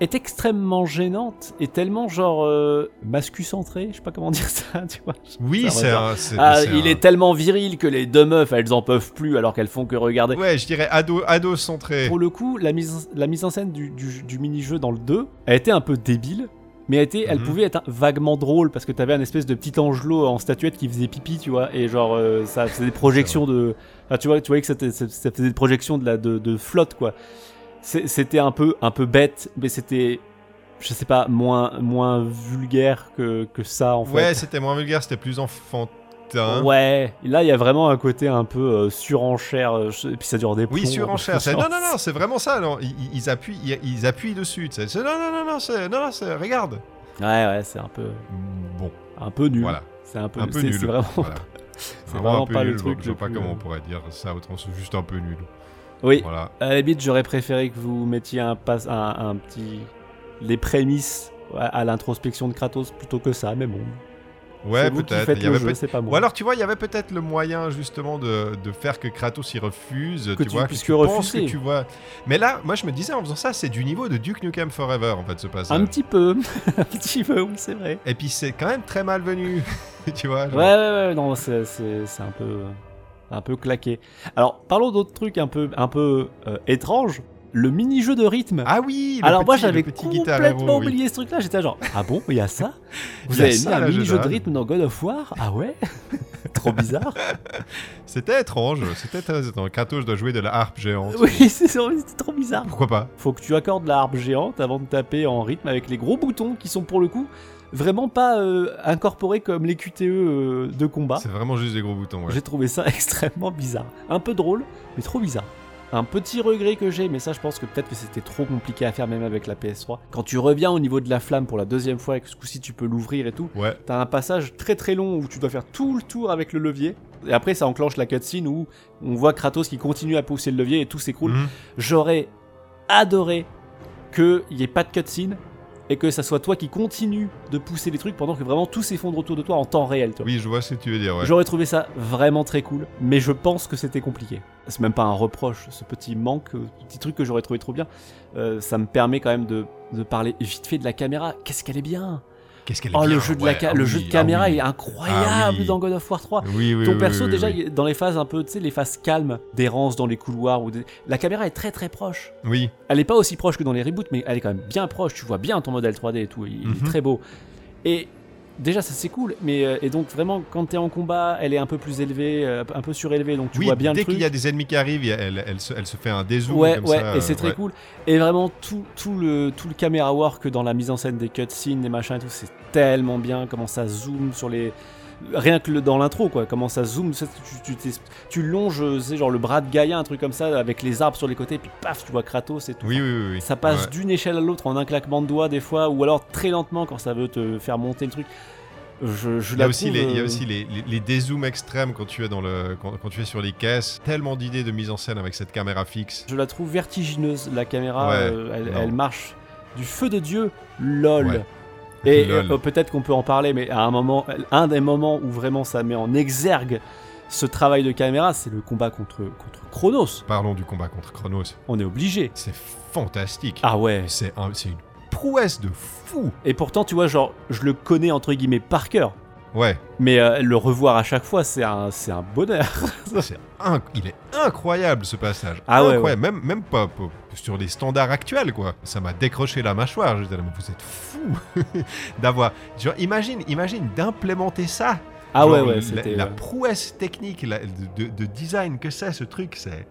est extrêmement gênante et tellement genre euh, mascu-centré, je sais pas comment [LAUGHS] dire ça, tu vois. Oui, Ça c'est va un. c'est- Ah, c'est il un- est tellement viril que les deux meufs, elles en peuvent plus alors qu'elles font que regarder. Ouais, je dirais ado, ado centré. Pour le coup, la mise, la mise en scène du, du- du mini-jeu dans le 2, elle était un peu débile, mais elle, était, elle Mhm. pouvait être vaguement drôle parce que t'avais un espèce de petit angelot en statuette qui faisait pipi, tu vois, et genre euh, ça faisait des projections de. Enfin, tu vois, tu voyais que ça, ça faisait des projections de, la, de, de flotte, quoi. C'est- C'était un peu, un peu bête, mais c'était. Je sais pas, moins, moins vulgaire que, que ça en fait. Ouais, c'était moins vulgaire, c'était plus enfantin. Ouais, là il y a vraiment un côté un peu euh, surenchère, euh, et puis ça dure des Oui, plombs. surenchère. [LAUGHS] c'est- Non, non, non, c'est vraiment ça. Non. Ils, appuient, ils, ils appuient dessus. Non, non, non, non, c'est, non, c'est- regarde. Ouais, ouais, c'est un peu, Bon, un peu nul. voilà. C'est un peu, Un peu nul. C'est vraiment, Voilà. c'est vraiment pas le truc Je sais pas comment on pourrait dire ça autrement, c'est juste un peu nul. Oui, Voilà. à la limite, j'aurais préféré que vous mettiez un, pas- un, un petit. les prémices à, à l'introspection de Kratos plutôt que ça, mais bon. Ouais, peut-être. peut-. Ou alors, tu vois, il y avait peut-être le moyen justement de, de faire que Kratos y refuse, Que tu, tu vois, que tu que penses refuser. que tu vois. Mais là, moi, je me disais en faisant ça, c'est du niveau de Duke Nukem Forever en fait ce passage. Un petit peu, [LAUGHS] un petit peu, oui, c'est vrai. Et puis c'est quand même très malvenu, [LAUGHS] tu vois. Ouais, genre. ouais, ouais, non, c'est un peu. un peu claqué. Alors, parlons d'autres trucs un peu, un peu euh, étranges. Le mini-jeu de rythme. Ah oui. le Alors moi petit- j'avais complètement oui. oublié ce truc-là. J'étais genre [LAUGHS] ah bon il y a ça Vous avez mis un mini-jeu de rythme dans God of War Ah ouais [LAUGHS] Trop bizarre. C'était étrange. C'était très étrange. Kratos doit jouer de la harpe géante. oui [LAUGHS] c'est trop bizarre. Pourquoi pas Faut que tu accordes la harpe géante avant de taper en rythme avec les gros boutons qui sont pour le coup vraiment pas euh, incorporés comme les QTE euh, de combat. C'est vraiment juste des gros boutons. Ouais. J'ai trouvé ça extrêmement bizarre. Un peu drôle, mais trop bizarre. Un petit regret que j'ai, mais ça je pense que peut-être que c'était trop compliqué à faire même avec la PS3. Quand tu reviens au niveau de la flamme pour la deuxième fois et que ce coup-ci tu peux l'ouvrir et tout, Ouais. t'as un passage très très long où tu dois faire tout le tour avec le levier. Et après ça enclenche la cutscene où on voit Kratos qui continue à pousser le levier et tout s'écroule. Mhm. J'aurais adoré qu'il n'y ait pas de cutscene et que ça soit toi qui continue de pousser les trucs pendant que vraiment tout s'effondre autour de toi en temps réel. Oui, je vois ce que tu veux dire. Ouais. J'aurais trouvé ça vraiment très cool, mais je pense que c'était compliqué. C'est même pas un reproche, ce petit manque, euh, petit truc que j'aurais trouvé trop bien. Euh, ça me permet quand même de, de parler vite fait de la caméra. Qu'est-ce qu'elle est bien Qu'est-ce qu'elle est Oh, le bien, jeu de, ouais, la ca- ah le jeu de ah caméra oui. est incroyable Ah oui. dans God of War 3. Oui, oui, Ton perso, déjà, est dans les phases un peu, tu sais, les phases calmes, d'errance dans les couloirs, ou des- la caméra est très très proche. Oui. Elle est pas aussi proche que dans les reboots, mais elle est quand même bien proche. Tu vois bien ton modèle 3D et tout. Il, il Mhm. est très beau. Et déjà, ça c'est cool. Mais euh, et donc vraiment, quand t'es en combat, elle est un peu plus élevée, euh, un peu surélevée, donc tu oui, vois bien dès le truc. qu'il y a des ennemis qui arrivent, elle, elle, se, elle se fait un dézoom Ouais, comme ouais, ça. et c'est très ouais. cool. Et vraiment, tout, tout, le, tout le caméra work dans la mise en scène des cutscenes, des machins et tout, c'est tellement bien. Comment ça zoome sur les. Rien que le- dans l'intro, quoi. Comment ça zoome. tu, sais, tu, tu, t'es- tu longes, euh, c'est genre le bras de Gaïa, un truc comme ça, avec les arbres sur les côtés, puis paf, tu vois Kratos et tout. Oui, oui, oui. Ça passe Ouais. d'une échelle à l'autre en un claquement de doigts des fois, ou alors très lentement quand ça veut te faire monter le truc. Je, je Il y a aussi, les, il y a euh, aussi les, les, les dézooms extrêmes quand tu es dans le quand, quand tu es sur les caisses. Tellement d'idées de mise en scène avec cette caméra fixe. Je la trouve vertigineuse, la caméra, Ouais, euh, elle, marche du feu de Dieu, lol. Ouais. Et [LAUGHS] euh, peut-être qu'on peut en parler, mais à un moment, un des moments où vraiment ça met en exergue ce travail de caméra, c'est le combat contre, contre Chronos. Parlons du combat contre Chronos. On est obligé. C'est fantastique. Ah ouais. C'est un- c'est une prouesse de fou. Et pourtant, tu vois, genre, je le connais entre guillemets par cœur. Ouais. Mais euh, le revoir à chaque fois, c'est un, c'est un bonheur. [LAUGHS] C'est inc- il est incroyable ce passage. Ah ouais. Même, même pas, pas- sur les standards actuels, quoi. Ça m'a décroché la mâchoire. J'étais là, mais vous êtes fou [LAUGHS] d'avoir. Genre, imagine, imagine d'implémenter ça. Ah Genre, ouais, ouais, la- prouesse technique la- de- de design que c'est ce truc, c'est.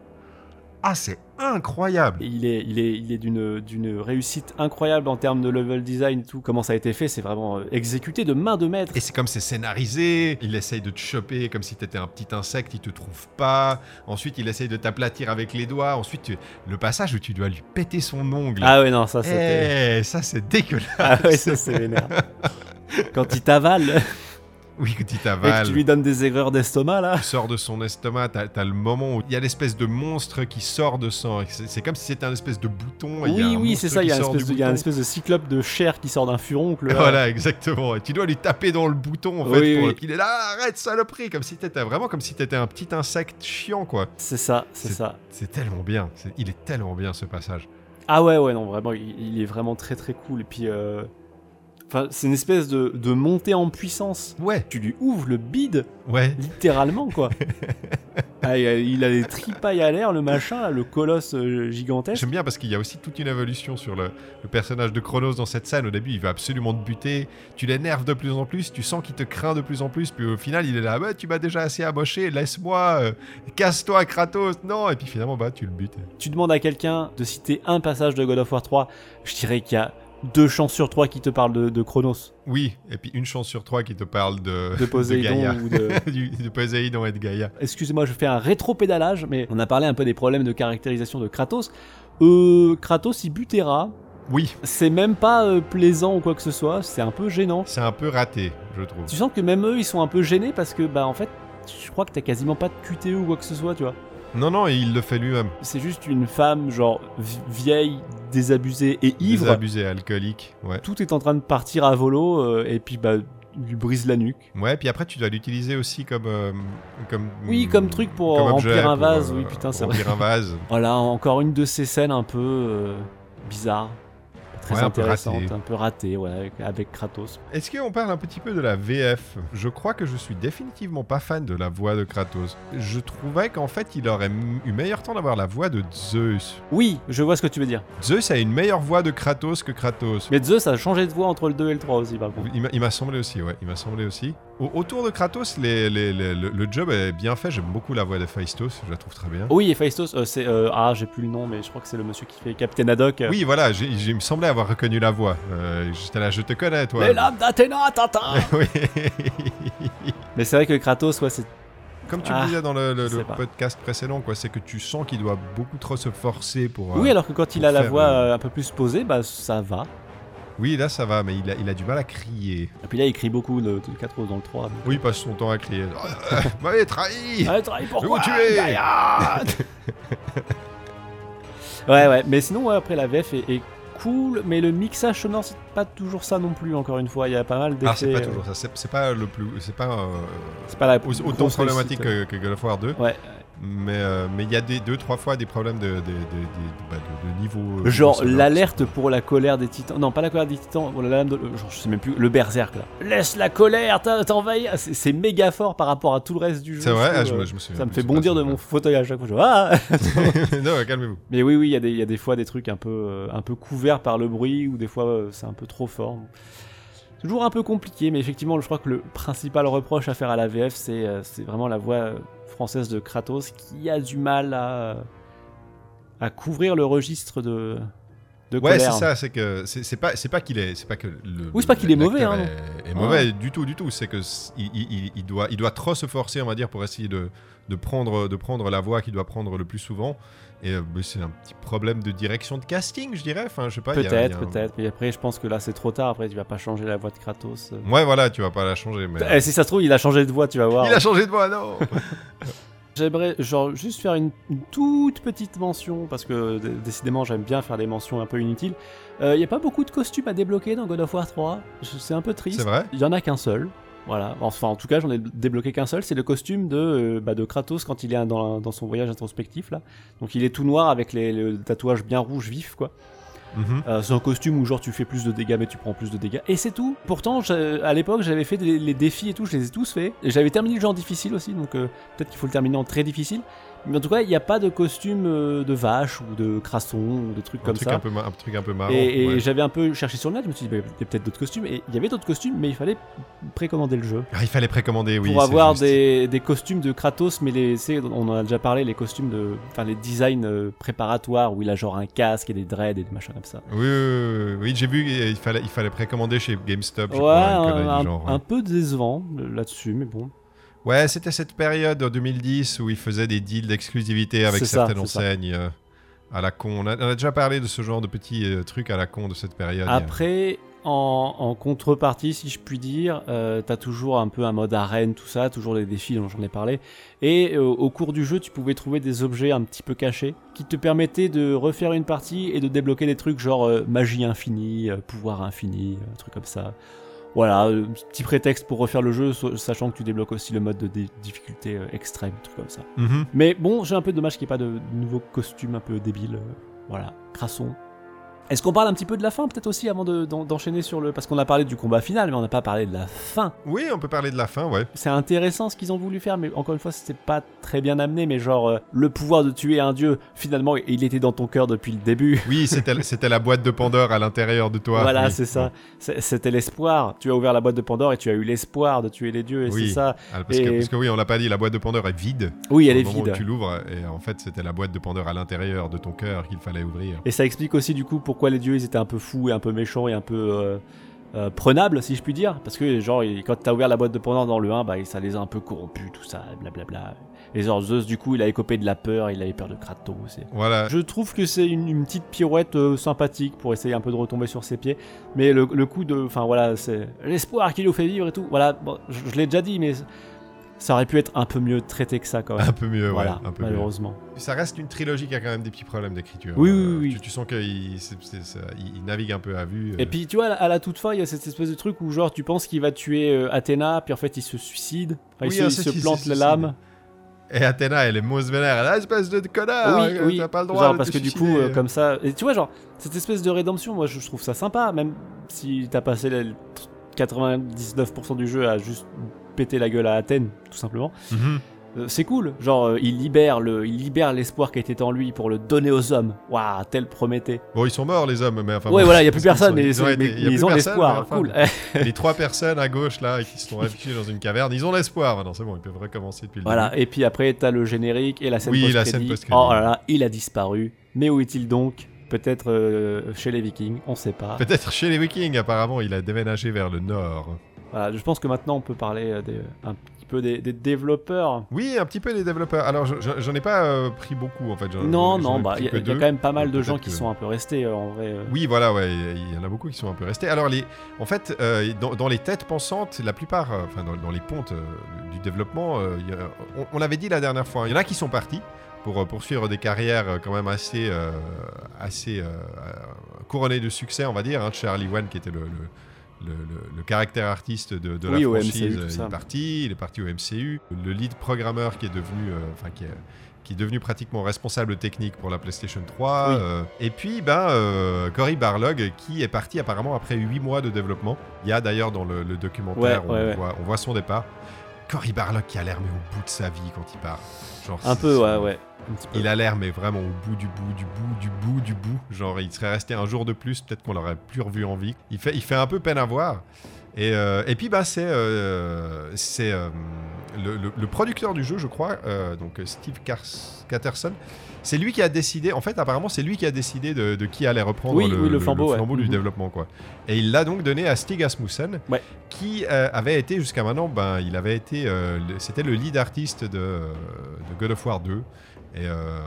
Ah, c'est incroyable. Il est, il est, il est d'une, d'une réussite incroyable en termes de level design et tout. Comment ça a été fait, c'est vraiment euh, exécuté de main de maître. Et c'est comme c'est scénarisé, il essaye de te choper comme si t'étais un petit insecte, il te trouve pas. Ensuite, il essaye de t'aplatir avec les doigts. Ensuite, tu- le passage où tu dois lui péter son ongle. Ah ouais, non, ça c'était. Eh, ça c'est dégueulasse. Ah ouais, ça c'est vénère. Quand il t'avale [LAUGHS] Oui, que tu t'avales. tu lui donnes des aigreurs d'estomac là. Tu sors de son estomac, t'as as le moment où il y a l'espèce de monstre qui sort de sang. C'est comme si c'était un espèce de bouton. et il y a Oui, un oui, c'est ça. Il y, a un espèce de, il cyclope de chair qui sort d'un furoncle. là. Voilà, exactement. Et tu dois lui taper dans le bouton en fait Oui, pour oui. qu'il est là, arrête saloperie, comme si t'étais vraiment comme si t'étais un petit insecte chiant quoi. C'est ça, c'est ça. C'est tellement bien. Il est tellement bien ce passage. Ah ouais, ouais, non, vraiment, il, il est vraiment très très cool. Et puis, euh, enfin, c'est une espèce de, de montée en puissance. Ouais, Tu lui ouvres le bide, ouais. littéralement, quoi. [LAUGHS] Ah, il a- des tripailles à l'air, le machin, là, le colosse euh, gigantesque. J'aime bien parce qu'il y a aussi toute une évolution sur le, le personnage de Chronos dans cette scène. Au début, il veut absolument te buter. Tu l'énerves de plus en plus. Tu sens qu'il te craint de plus en plus. Puis au final, il est là. Bah, tu m'as déjà assez amoché. Laisse-moi. euh, Casse-toi, Kratos. Non. Et puis finalement, bah, tu le butes. Tu demandes à quelqu'un de citer un passage de God of War 3, je dirais qu'il y a deux chances sur trois qui te parlent de, de Chronos, Oui. Et puis une chance sur trois qui te parle de, de Poséidon Gaïa. ou de... [LAUGHS] Du- de Poséidon et de Gaïa. Excusez-moi, je fais un rétro-pédalage, mais on a parlé un peu des problèmes de caractérisation de Kratos. Euh, Kratos, il bute Hera. Oui. C'est même pas euh, plaisant ou quoi que ce soit, c'est un peu gênant. C'est un peu raté, je trouve. Tu sens que même eux, ils sont un peu gênés parce que, bah, en fait, je crois que t'as quasiment pas de QTE ou quoi que ce soit, tu vois. Non, non, et il le fait lui-même. C'est juste une femme, genre, vi- vieille, désabusée et ivre. Désabusé, alcoolique. Ouais. Tout est en train de partir à volo, euh, et puis, bah, lui brise la nuque. Ouais, puis après, tu dois l'utiliser aussi comme. euh, comme Oui, comme truc pour comme remplir objet, un pour, vase, euh, oui, putain, c'est vrai. Remplir un vase. [LAUGHS] Voilà, encore une de ces scènes un peu bizarres. Très Ouais, un peu un peu ratées, ouais, avec, avec Kratos. Est-ce qu'on parle un petit peu de la VF Je crois que je suis définitivement pas fan de la voix de Kratos. Je trouvais qu'en fait, il aurait eu meilleur temps d'avoir la voix de Zeus. Oui, je vois ce que tu veux dire. Zeus a une meilleure voix de Kratos que Kratos. Mais Zeus a changé de voix entre le 2 et le 3 aussi, par contre. Il m'a semblé aussi, ouais, il m'a semblé aussi. Au- autour de Kratos, les- les- les- le, le job est bien fait. J'aime beaucoup la voix de Phaistos, je la trouve très bien. Oui, et Phaistos, euh, c'est. euh, ah, j'ai plus le nom, mais je crois que c'est le monsieur qui fait Captain Haddock. euh. Oui, voilà, il me semblait avoir reconnu la voix. Euh, J'étais là, je te connais, toi. Les lames d'Athéna, Tintin [LAUGHS] oui. Mais c'est vrai que Kratos, ouais, c'est. Comme tu Ah, le disais dans le, podcast précédent, quoi, c'est que tu sens qu'il doit beaucoup trop se forcer pour. Oui, alors que quand il a la voix un peu plus posée, bah ça va. Oui, là ça va, mais il a, il a du mal à crier. Et puis là, il crie beaucoup de, de Kratos dans le 3. donc. Oui, il passe son temps à crier. Euh, [LAUGHS] Vous m'avez trahi Ah, travaille pour Je vais quoi vous Gaïa [LAUGHS] Ouais, ouais, mais sinon, ouais, après la VF est, est cool, mais le mixage sonore, c'est pas toujours ça non plus, encore une fois. Il y a pas mal d'effets. Ah, c'est pas toujours ça. C'est pas le plus. C'est pas euh, C'est pas la au- autant problématique que, que God of War 2. Ouais, Mais euh, mais il y a des deux, trois fois des problèmes de, de, de, de- bah, de- niveau. euh, genre l'alerte pour la colère des titans. Non, pas la colère des titans, pour la lame de. Genre, je sais même plus. Le berserk là. Laisse la colère t'en- t'envahir. C'est c'est méga fort par rapport à tout le reste du jeu. C'est vrai, je ah, je, euh, me, je me souviens. Ça me fait bondir de mon fauteuil à chaque fois. Je... Ah [LAUGHS] [LAUGHS] non, calmez-vous. Mais oui, oui, il y, a des- il y a des fois des trucs un peu, un peu couverts par le bruit, ou des fois c'est un peu trop fort. Toujours un peu compliqué, mais effectivement, je crois que le principal reproche à faire à la VF, c'est c'est vraiment la voix française de Kratos qui a du mal à, à couvrir le registre de, de Ouais, c'est ça, c'est que c'est pas c'est pas qu'il est c'est pas que le Oui, c'est pas qu'il est mauvais, hein, est, est mauvais du tout du tout, c'est que il, il- il- il doit il doit trop se forcer, on va dire pour essayer de de prendre de prendre la voix qu'il doit prendre le plus souvent et euh, bah, c'est un petit problème de direction de casting, je dirais, enfin je sais pas, Peut-être, un- peut-être. Mais après, je pense que là, c'est trop tard. Après, tu vas pas changer la voix de Kratos. euh. Ouais, voilà, tu vas pas la changer mais Eh, si ça se trouve, il a changé de voix, tu vas voir. il a changé de voix, non [LAUGHS] J'aimerais genre juste faire une, une toute petite mention parce que décidément j'aime bien faire des mentions un peu inutiles. Il n'y a pas beaucoup de costumes à débloquer dans God of War 3. Je- C'est un peu triste. C'est vrai? Il y en a qu'un seul. Voilà. Enfin, en tout cas, j'en ai débloqué qu'un seul. C'est le costume de, euh, bah, de Kratos quand il est dans, dans son voyage introspectif là. Donc il est tout noir avec les, le tatouage bien rouge vif quoi. Mhm. Euh, c'est un costume où genre tu fais plus de dégâts mais tu prends plus de dégâts et c'est tout. Pourtant j'ai- à l'époque j'avais fait des- les défis et tout, je les ai tous faits. Et j'avais terminé le genre difficile aussi donc euh, peut-être qu'il faut le terminer en très difficile. Mais en tout cas il n'y a pas de costume euh, de vache ou de crasson ou de trucs un comme truc ça. un peu un truc un peu marrant. et et ouais. j'avais un peu cherché sur le net, je me suis dit bah, il y a peut-être d'autres costumes et il y avait d'autres costumes mais il fallait précommander le jeu. Ah, il fallait précommander, oui. pour avoir des, des costumes de Kratos, mais les, on en a déjà parlé, les costumes de. Enfin, les designs euh, préparatoires où il a genre un casque et des dreads et des machins comme ça. Oui, oui, oui, oui, j'ai vu, il fallait, il fallait précommander chez GameStop. je Ouais, crois, un, du genre, un ouais. peu décevant là-dessus, mais bon. Ouais, c'était cette période en 2010 où ils faisaient des deals d'exclusivité avec certaines ça. enseignes euh, à la con. On a, on a déjà parlé de ce genre de petits euh, trucs à la con de cette période. Après, en, en contrepartie, si je puis dire, euh, t'as toujours un peu un mode arène, tout ça, toujours les défis dont j'en ai parlé. Et au cours du jeu, tu pouvais trouver des objets un petit peu cachés qui te permettaient de refaire une partie et de débloquer des trucs genre magie infinie, pouvoir infini, un truc comme ça. Voilà, euh, petit prétexte pour refaire le jeu, sachant que tu débloques aussi le mode de difficulté euh, extrême, truc comme ça. Mhm. Mais bon, j'ai un peu dommage qu'il n'y ait pas de nouveaux costumes un peu débiles. euh, voilà, Crasson, Est-ce qu'on parle un petit peu de la fin peut-être aussi avant de- d'en- d'enchaîner sur le... Parce qu'on a parlé du combat final, mais on n'a pas parlé de la fin. Oui, on peut parler de la fin, ouais. C'est intéressant ce qu'ils ont voulu faire, mais encore une fois, c'était pas très bien amené. Mais genre, euh, le pouvoir de tuer un dieu, finalement, il était dans ton cœur depuis le début. Oui, c'était [LAUGHS] c'était la boîte de Pandore à l'intérieur de toi. voilà, oui. c'est ça. C'était l'espoir. Tu as ouvert la boîte de Pandore et tu as eu l'espoir de tuer les dieux, et Oui. c'est ça. Ah, parce, que, Et- parce que oui, on l'a pas dit, la boîte de Pandore est vide. Oui, elle est vide. où tu l'ouvres, et en fait, c'était la boîte de Pandore à l'intérieur de ton cœur qu'il fallait ouvrir. Et ça explique aussi du coup pourquoi les dieux ils étaient un peu fous et un peu méchants et un peu euh, euh, prenables, si je puis dire. Parce que genre, quand t'as ouvert la boîte de Pandore dans le 1, bah, ça les a un peu corrompus, tout ça, blablabla. Et genre, Zeus, du coup, il a écopé de la peur, il avait peur de Kratos. et- Voilà. Je trouve que c'est une, une petite pirouette euh, sympathique pour essayer un peu de retomber sur ses pieds. Mais le, le coup de. Enfin voilà, c'est l'espoir qui nous fait vivre et tout. Voilà, bon, je, je l'ai déjà dit, mais ça aurait pu être un peu mieux traité que ça quand même. Un peu mieux, voilà, ouais. Un peu mieux. malheureusement. Ça reste une trilogie qui a quand même des petits problèmes d'écriture. Oui, Euh, oui, oui. Tu, tu sens qu'il il- navigue un peu à vue. euh. Et puis tu vois, à la toute fin, il y a cette espèce de truc où genre tu penses qu'il va tuer euh, Athéna, puis en fait il se suicide. Enfin, Oui, il se, il se plante la lame. Et Athéna, elle est mauvaise vénère. Elle a espèce de connard. oui, euh, oui. T'as pas le droit genre de parce te que du coup, euh, comme ça. Et tu vois, genre, cette espèce de rédemption, moi je, trouve ça sympa, même si t'as passé le 99% du jeu à juste péter la gueule à Athènes, tout simplement. Mhm. Euh, c'est cool, genre euh, il libère le, il libère l'espoir qui était en lui pour le donner aux hommes. Waouh, tel Prométhée. Bon, ils sont morts, les hommes, mais enfin. ouais, bon, voilà, il y a plus personne, mais, ils ont mais- mais ils l'espoir. Cool. [LAUGHS] Les trois personnes à gauche, là, qui se sont réfugiées dans une caverne, ils ont l'espoir. Maintenant, c'est bon, ils peuvent recommencer depuis le Voilà, début. et puis après, t'as le générique et la scène Oui, la post-crédit. scène post-crédit. Oh là là, il a disparu. Mais où est-il donc? Peut-être euh, chez les Vikings, on sait pas. Peut-être chez les Vikings, apparemment, il a déménagé vers le nord. Voilà, je pense que maintenant on peut parler euh, des- un petit peu des, des développeurs. Oui, un petit peu les développeurs. Alors, je- je- j'en ai pas euh, pris beaucoup, en fait. Non, non, bah il y, y a quand même pas mal de gens qui que- sont un peu restés euh, en vrai. euh. Oui, voilà, ouais, il y en a beaucoup qui sont un peu restés. Alors, les, en fait, euh, dans, dans les têtes pensantes, la plupart, euh, enfin, dans, dans les pontes euh, du développement, euh, a- on, on l'avait dit la dernière fois, il y en a qui sont partis pour euh, poursuivre des carrières euh, quand même assez, euh, assez euh, euh, couronnées de succès, on va dire. hein. Charlie Wan, qui était le, le, le- le- le caractère artiste de, de Oui, la franchise, MCU, euh, est parti, il est parti au MCU. Le lead programmeur qui est devenu, euh, enfin, qui est qui est devenu pratiquement responsable technique pour la PlayStation 3. Oui. euh, et puis, ben, euh, Cory Barlog, qui est parti apparemment après 8 mois de développement. Il y a d'ailleurs dans le, le documentaire, Ouais, on, ouais, ouais. Voit, on voit son départ. Cory Barlog qui a l'air mais au bout de sa vie quand il part. Genre, Un peu, ouais, ouais. Un petit peu. Il a l'air mais vraiment au bout du bout du bout du bout du bout. Genre il serait resté un jour de plus, peut-être qu'on l'aurait plus revu en vie. Il fait, il fait un peu peine à voir. Et, euh, et puis bah c'est euh, c'est euh, le, le- le producteur du jeu, je crois, donc Steve Catterson. C'est lui qui a décidé. En fait, apparemment, c'est lui qui a décidé de, de qui allait reprendre Oui, le, oui, le flambeau, ouais. du Mhm. développement, quoi. Et il l'a donc donné à Stig Asmussen, Ouais. qui avait été jusqu'à maintenant, ben, il avait été, c'était le lead artiste de, de God of War 2 et euh,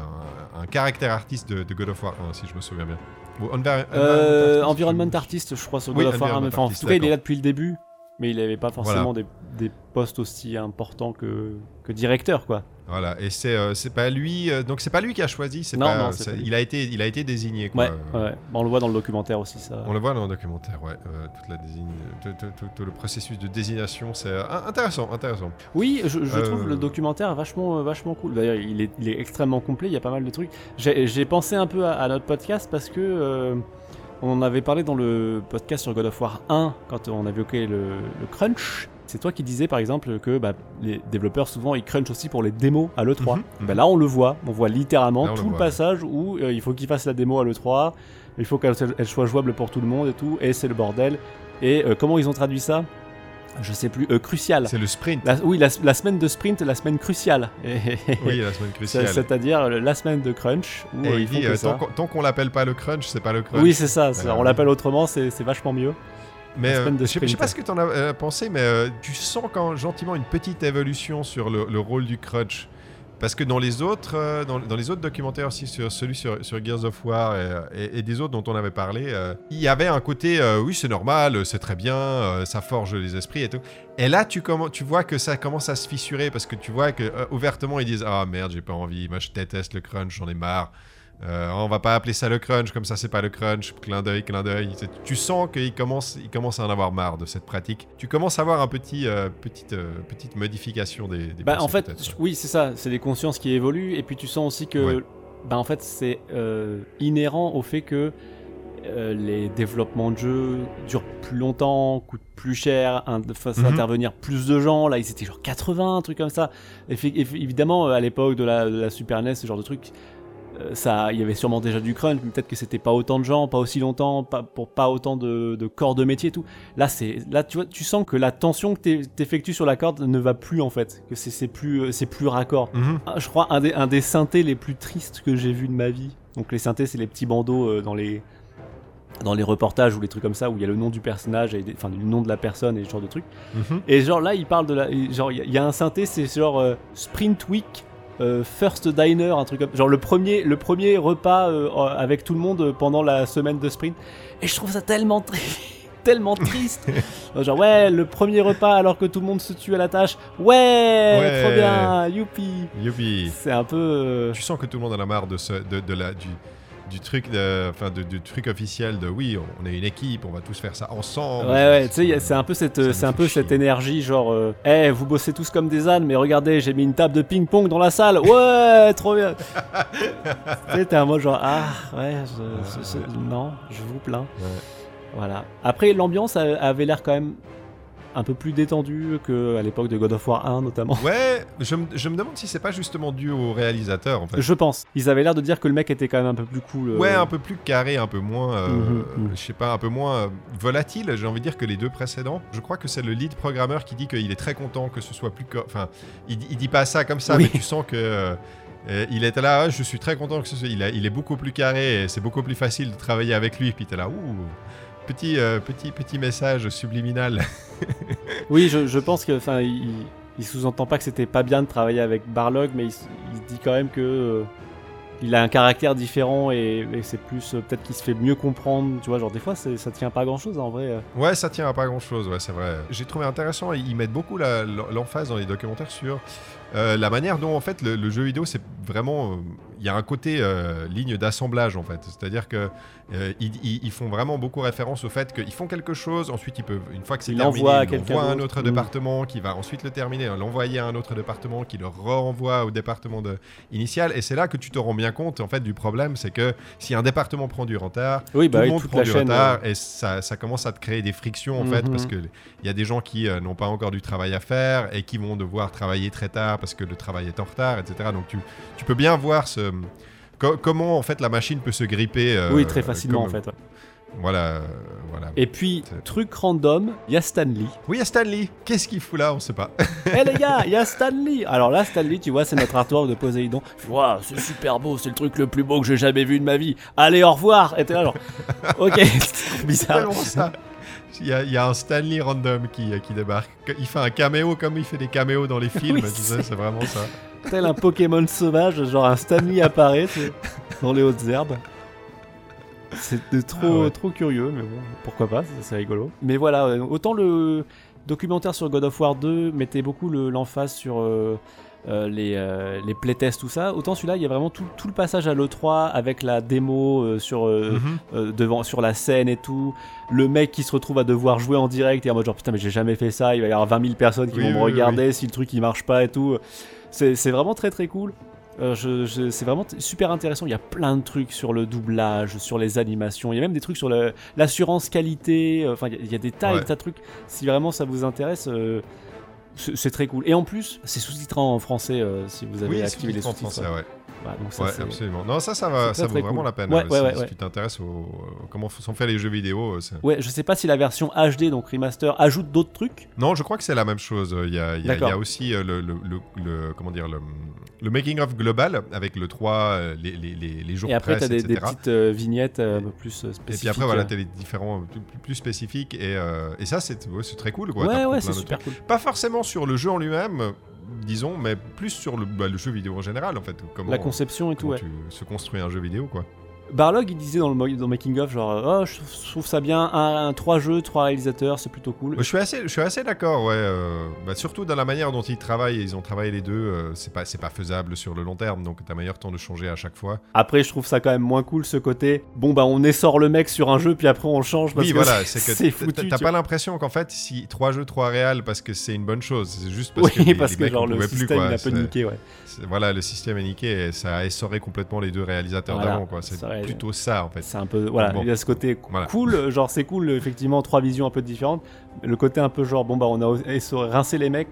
un, caractère artiste de, de God of War 1, si je me souviens bien. Ou Envi- Euh, Environment je- Artist, je crois, sur Oui, God of War 1. Environment mais enfin, en tout cas, il est là depuis le début. Mais il n'avait pas forcément des, des postes aussi importants que, que directeur, quoi. Voilà, et c'est euh, pas lui, euh, donc c'est pas lui qui a choisi, c'est Non, pas, non, pas lui. il a été, il a été désigné. Quoi. Ouais, ouais. Bon, on le voit dans le documentaire aussi, ça. On le voit dans le documentaire, ouais. euh, toute la désigne, tout, tout- tout- tout le processus de désignation, c'est euh, intéressant, intéressant. Oui, je, je Euh, trouve le documentaire vachement, euh, vachement cool. D'ailleurs, il est, il est extrêmement complet, il y a pas mal de trucs. J'ai pensé un peu à, à notre podcast parce que euh, on en avait parlé dans le podcast sur God of War 1 quand on avait évoqué le, le crunch. C'est toi qui disais par exemple que bah, les développeurs souvent ils crunchent aussi pour les démos à l'E3. Mhm, Bah, là on le voit, on voit littéralement Là, tout le, voit. passage où euh, il faut qu'ils fassent la démo à l'E3, il faut qu'elle elle soit jouable pour tout le monde et tout, et c'est le bordel. Et euh, comment ils ont traduit ça? Je sais plus, euh, crucial. C'est le sprint. La- oui, la, la semaine de sprint, la semaine cruciale. [LAUGHS] Oui, la semaine cruciale. C'est-à-dire la semaine de crunch où Et euh, il dit, euh, ça. tant qu'on- qu'on l'appelle pas le crunch, c'est pas le crunch. Oui, c'est ça. Alors, on l'appelle autrement, c'est vachement mieux. Mais euh, je sais- pas ce que tu en as euh, pensé, mais euh, tu sens quand gentiment une petite évolution sur le, le rôle du crunch. Parce que dans les autres, euh, dans, dans les autres documentaires aussi, sur celui sur, sur Gears of War et, et- et des autres dont on avait parlé, il y avait un côté, oui, c'est normal, c'est très bien, ça forge les esprits et tout. Et là, tu, tu vois que ça commence à se fissurer parce que tu vois que ouvertement ils disent ah merde, j'ai pas envie, moi je déteste le crunch, j'en ai marre. Euh, on va pas appeler ça le crunch, comme ça c'est pas le crunch, clin d'œil, clin d'œil. Tu sens qu'il commence, il commence à en avoir marre de cette pratique. Tu commences à avoir un petit, euh, petite, euh, petite modification des. des Bah, en fait, oui, c'est ça. C'est des consciences qui évoluent. Et puis tu sens aussi que, Ouais. bah, en fait, c'est inhérent au fait que les développements de jeux durent plus longtemps, coûtent plus cher, fassent Mhm. intervenir plus de gens. Là, ils étaient genre 80, un truc comme ça. Eff- évidemment, à l'époque de la, de la Super NES, ce genre de truc, ça, il y avait sûrement déjà du crunch, mais peut-être que c'était pas autant de gens, pas aussi longtemps, pas, pour pas autant de, de corps de métier et tout. Là, c'est, là, tu vois, tu sens que la tension que t'e- t'effectues sur la corde ne va plus en fait, que c'est, plus, euh, c'est plus raccord. Mhm. Ah, Je crois un des, un des synthés les plus tristes que j'ai vu de ma vie. Donc les synthés, c'est les petits bandeaux euh, dans les dans les reportages ou les trucs comme ça où il y a le nom du personnage et des- enfin le nom de la personne et ce genre de trucs. Mhm. Et genre là, il parle de la genre il y a- il y, a un synthé, c'est genre euh, Sprint Week euh, First Diner, un truc comme genre le premier le premier repas euh, avec tout le monde pendant la semaine de sprint. Et je trouve ça tellement triste. [LAUGHS] tellement triste [LAUGHS] genre ouais le premier repas alors que tout le monde se tue à la tâche ouais, Ouais. trop bien youpi Youpi. c'est un peu. euh, Tu sens que tout le monde en a marre de, ce, de, de la, du, du truc, de, enfin, de- du truc officiel de oui, on est une équipe, on va tous faire ça ensemble. Ouais, ouais, tu sais, c'est un peu cette, c'est un peu cette énergie, genre, euh, Eh, vous bossez tous comme des ânes, mais regardez, j'ai mis une table de ping-pong dans la salle. Ouais, [LAUGHS] trop bien. tu sais, t'es un mode genre, ah, ouais, je- je- je- non, je vous plains. Ouais. Voilà. Après, l'ambiance avait l'air quand même un peu plus détendue que à l'époque de God of War 1, notamment. Ouais, je, me- je me demande si c'est pas justement dû au réalisateur en fait. Je pense. Ils avaient l'air de dire que le mec était quand même un peu plus cool. euh, Ouais, un peu plus carré, un peu moins, euh, Mhm, mhm. je sais pas, un peu moins euh, volatile. J'ai envie de dire que les deux précédents. Je crois que c'est le lead programmeur qui dit qu'il est très content que ce soit plus, enfin, il, il dit pas ça comme ça, Oui. mais tu sens que euh, euh, il était là. Ah, je suis très content que ce soit. Il, a- il est beaucoup plus carré et c'est beaucoup plus facile de travailler avec lui. Puis t'es là, ouh, petit, euh, petit, petit message subliminal. [LAUGHS] Oui, je, je pense que, enfin, il, il sous-entend pas que c'était pas bien de travailler avec Barlog, mais il, il dit quand même que euh, il a un caractère différent et, et c'est plus euh, peut-être qu'il se fait mieux comprendre. Tu vois, genre des fois, ça tient pas à grand chose en vrai. Ouais, ça tient à pas grand chose, ouais, c'est vrai. J'ai trouvé intéressant, ils mettent beaucoup l'emphase dans les documentaires sur euh, la manière dont en fait le, le jeu vidéo, c'est vraiment. Il y a un côté euh, ligne d'assemblage en fait. C'est-à-dire que euh, ils, font vraiment beaucoup référence au fait qu'ils font quelque chose, ensuite ils peuvent, une fois que c'est terminé, à ils l'envoient à un autre Mm. département qui va ensuite le terminer, hein, l'envoyer à un autre département qui le renvoie au département de- initial. Et c'est là que tu te rends bien compte en fait du problème, c'est que si un département prend du retard, Oui, tout bah le monde prend du chaîne. retard ouais. et ça, ça commence à te créer des frictions en fait Mhm. parce que il y a des gens qui euh, n'ont pas encore du travail à faire et qui vont devoir travailler très tard parce que le travail est en retard, etc. Donc tu, tu peux bien voir ce co- comment en fait la machine peut se gripper. euh, oui, très facilement comme- en fait. ouais. Voilà, euh, voilà. Et puis, truc random, il y a Stanley. Oui, il y a Stanley. Qu'est-ce qu'il fout là? On sait pas. [LAUGHS] Eh les gars, il y a Stanley Alors là, Stanley, tu vois, c'est notre artwork de Poséidon. Waouh, c'est super beau, c'est le truc le plus beau que j'ai jamais vu de ma vie. Allez, au revoir Et t'es là genre, [LAUGHS] ok, bizarre. ça. Il y, a, il y a un Stanley random qui, euh, qui débarque. Il fait un caméo comme il fait des caméos dans les [LAUGHS] films. Oui, tu sais, c'est- c'est vraiment ça. Tel un Pokémon sauvage, genre un Stanley apparaît dans les hautes herbes. C'était trop, Ah ouais. trop curieux, mais bon, pourquoi pas, c'est- rigolo. Mais voilà, euh, autant le documentaire sur God of War 2 mettait beaucoup le- l'emphase sur euh, euh, les, euh, les playtests, tout ça, autant celui-là, il y a vraiment tout, tout le passage à l'E3 avec la démo sur, Mhm. devant, sur la scène et tout. Le mec qui se retrouve à devoir jouer en direct et en mode genre putain, mais j'ai jamais fait ça, il va y avoir 20 000 personnes qui Oui, vont me oui, regarder si le truc il marche pas et tout. C'est vraiment très très cool. Euh, je- je- c'est vraiment super intéressant. Il y a plein de trucs sur le doublage, sur les animations. Il y a même des trucs sur l'assurance qualité. euh, Enfin, il y a- il y, a des tas et des tas de trucs. Si vraiment ça vous intéresse, euh, c'est très cool. Et en plus, c'est sous-titré en français euh, si vous avez Oui, activé les sous-titres. ouais. Voilà, donc ça, Ouais, c'est- absolument. Non, ça, ça, va, vaut vraiment cool. la peine. Ouais, euh, ouais, si, tu t'intéresses au comment sont faits les jeux vidéo. euh, Ouais, je sais pas si la version HD, donc remaster, ajoute d'autres trucs. Non, je crois que c'est la même chose. Il y a, il y a- il y a D'accord. aussi euh, le, le, le- le- comment dire le, le making of global avec le 3, euh, les, les, les, les jours Et après, presse, t'as des, petites euh, vignettes euh, plus euh, Et spécifiques. puis après, voilà, euh. t'as les différents plus, plus- spécifiques. Et, et ça, c'est très cool. Quoi. Ouais, ouais, c'est super cool. Pas forcément sur le jeu en lui-même, disons, mais plus sur le, bah, le jeu vidéo en général, en fait. Comment, La conception et tout, ouais. tu se construis un jeu vidéo, quoi. Barlog, il disait dans le, dans making of, genre, oh, je trouve- ça bien, un, un- trois jeux, trois réalisateurs, c'est plutôt cool. Je suis assez, je suis assez d'accord, ouais. euh, bah, surtout dans la manière dont ils travaillent, ils ont travaillé les deux, euh, c'est pas, c'est pas faisable sur le long terme, donc t'as meilleur temps de changer à chaque fois. Après, je trouve ça quand même moins cool ce côté. Bon, bah, on essore le mec sur un jeu, puis après on change parce oui, que voilà, [LAUGHS] c'est foutu. t'as pas l'impression qu'en fait, si trois jeux, trois réals, parce que c'est une bonne chose, c'est juste parce vois. que Oui, les, parce les que mecs genre en le pouvaient plus, système quoi. il a peu niqué, ouais. Voilà, le système est niqué et ça a essoré complètement les deux réalisateurs Voilà, d'avant, quoi. C'est Ouais, plutôt ça en fait. C'est un peu. Voilà, Bon. il y a ce côté Voilà. cool, genre c'est cool, effectivement, trois visions un peu différentes. Le côté un peu genre, bon bah on a rincer les mecs.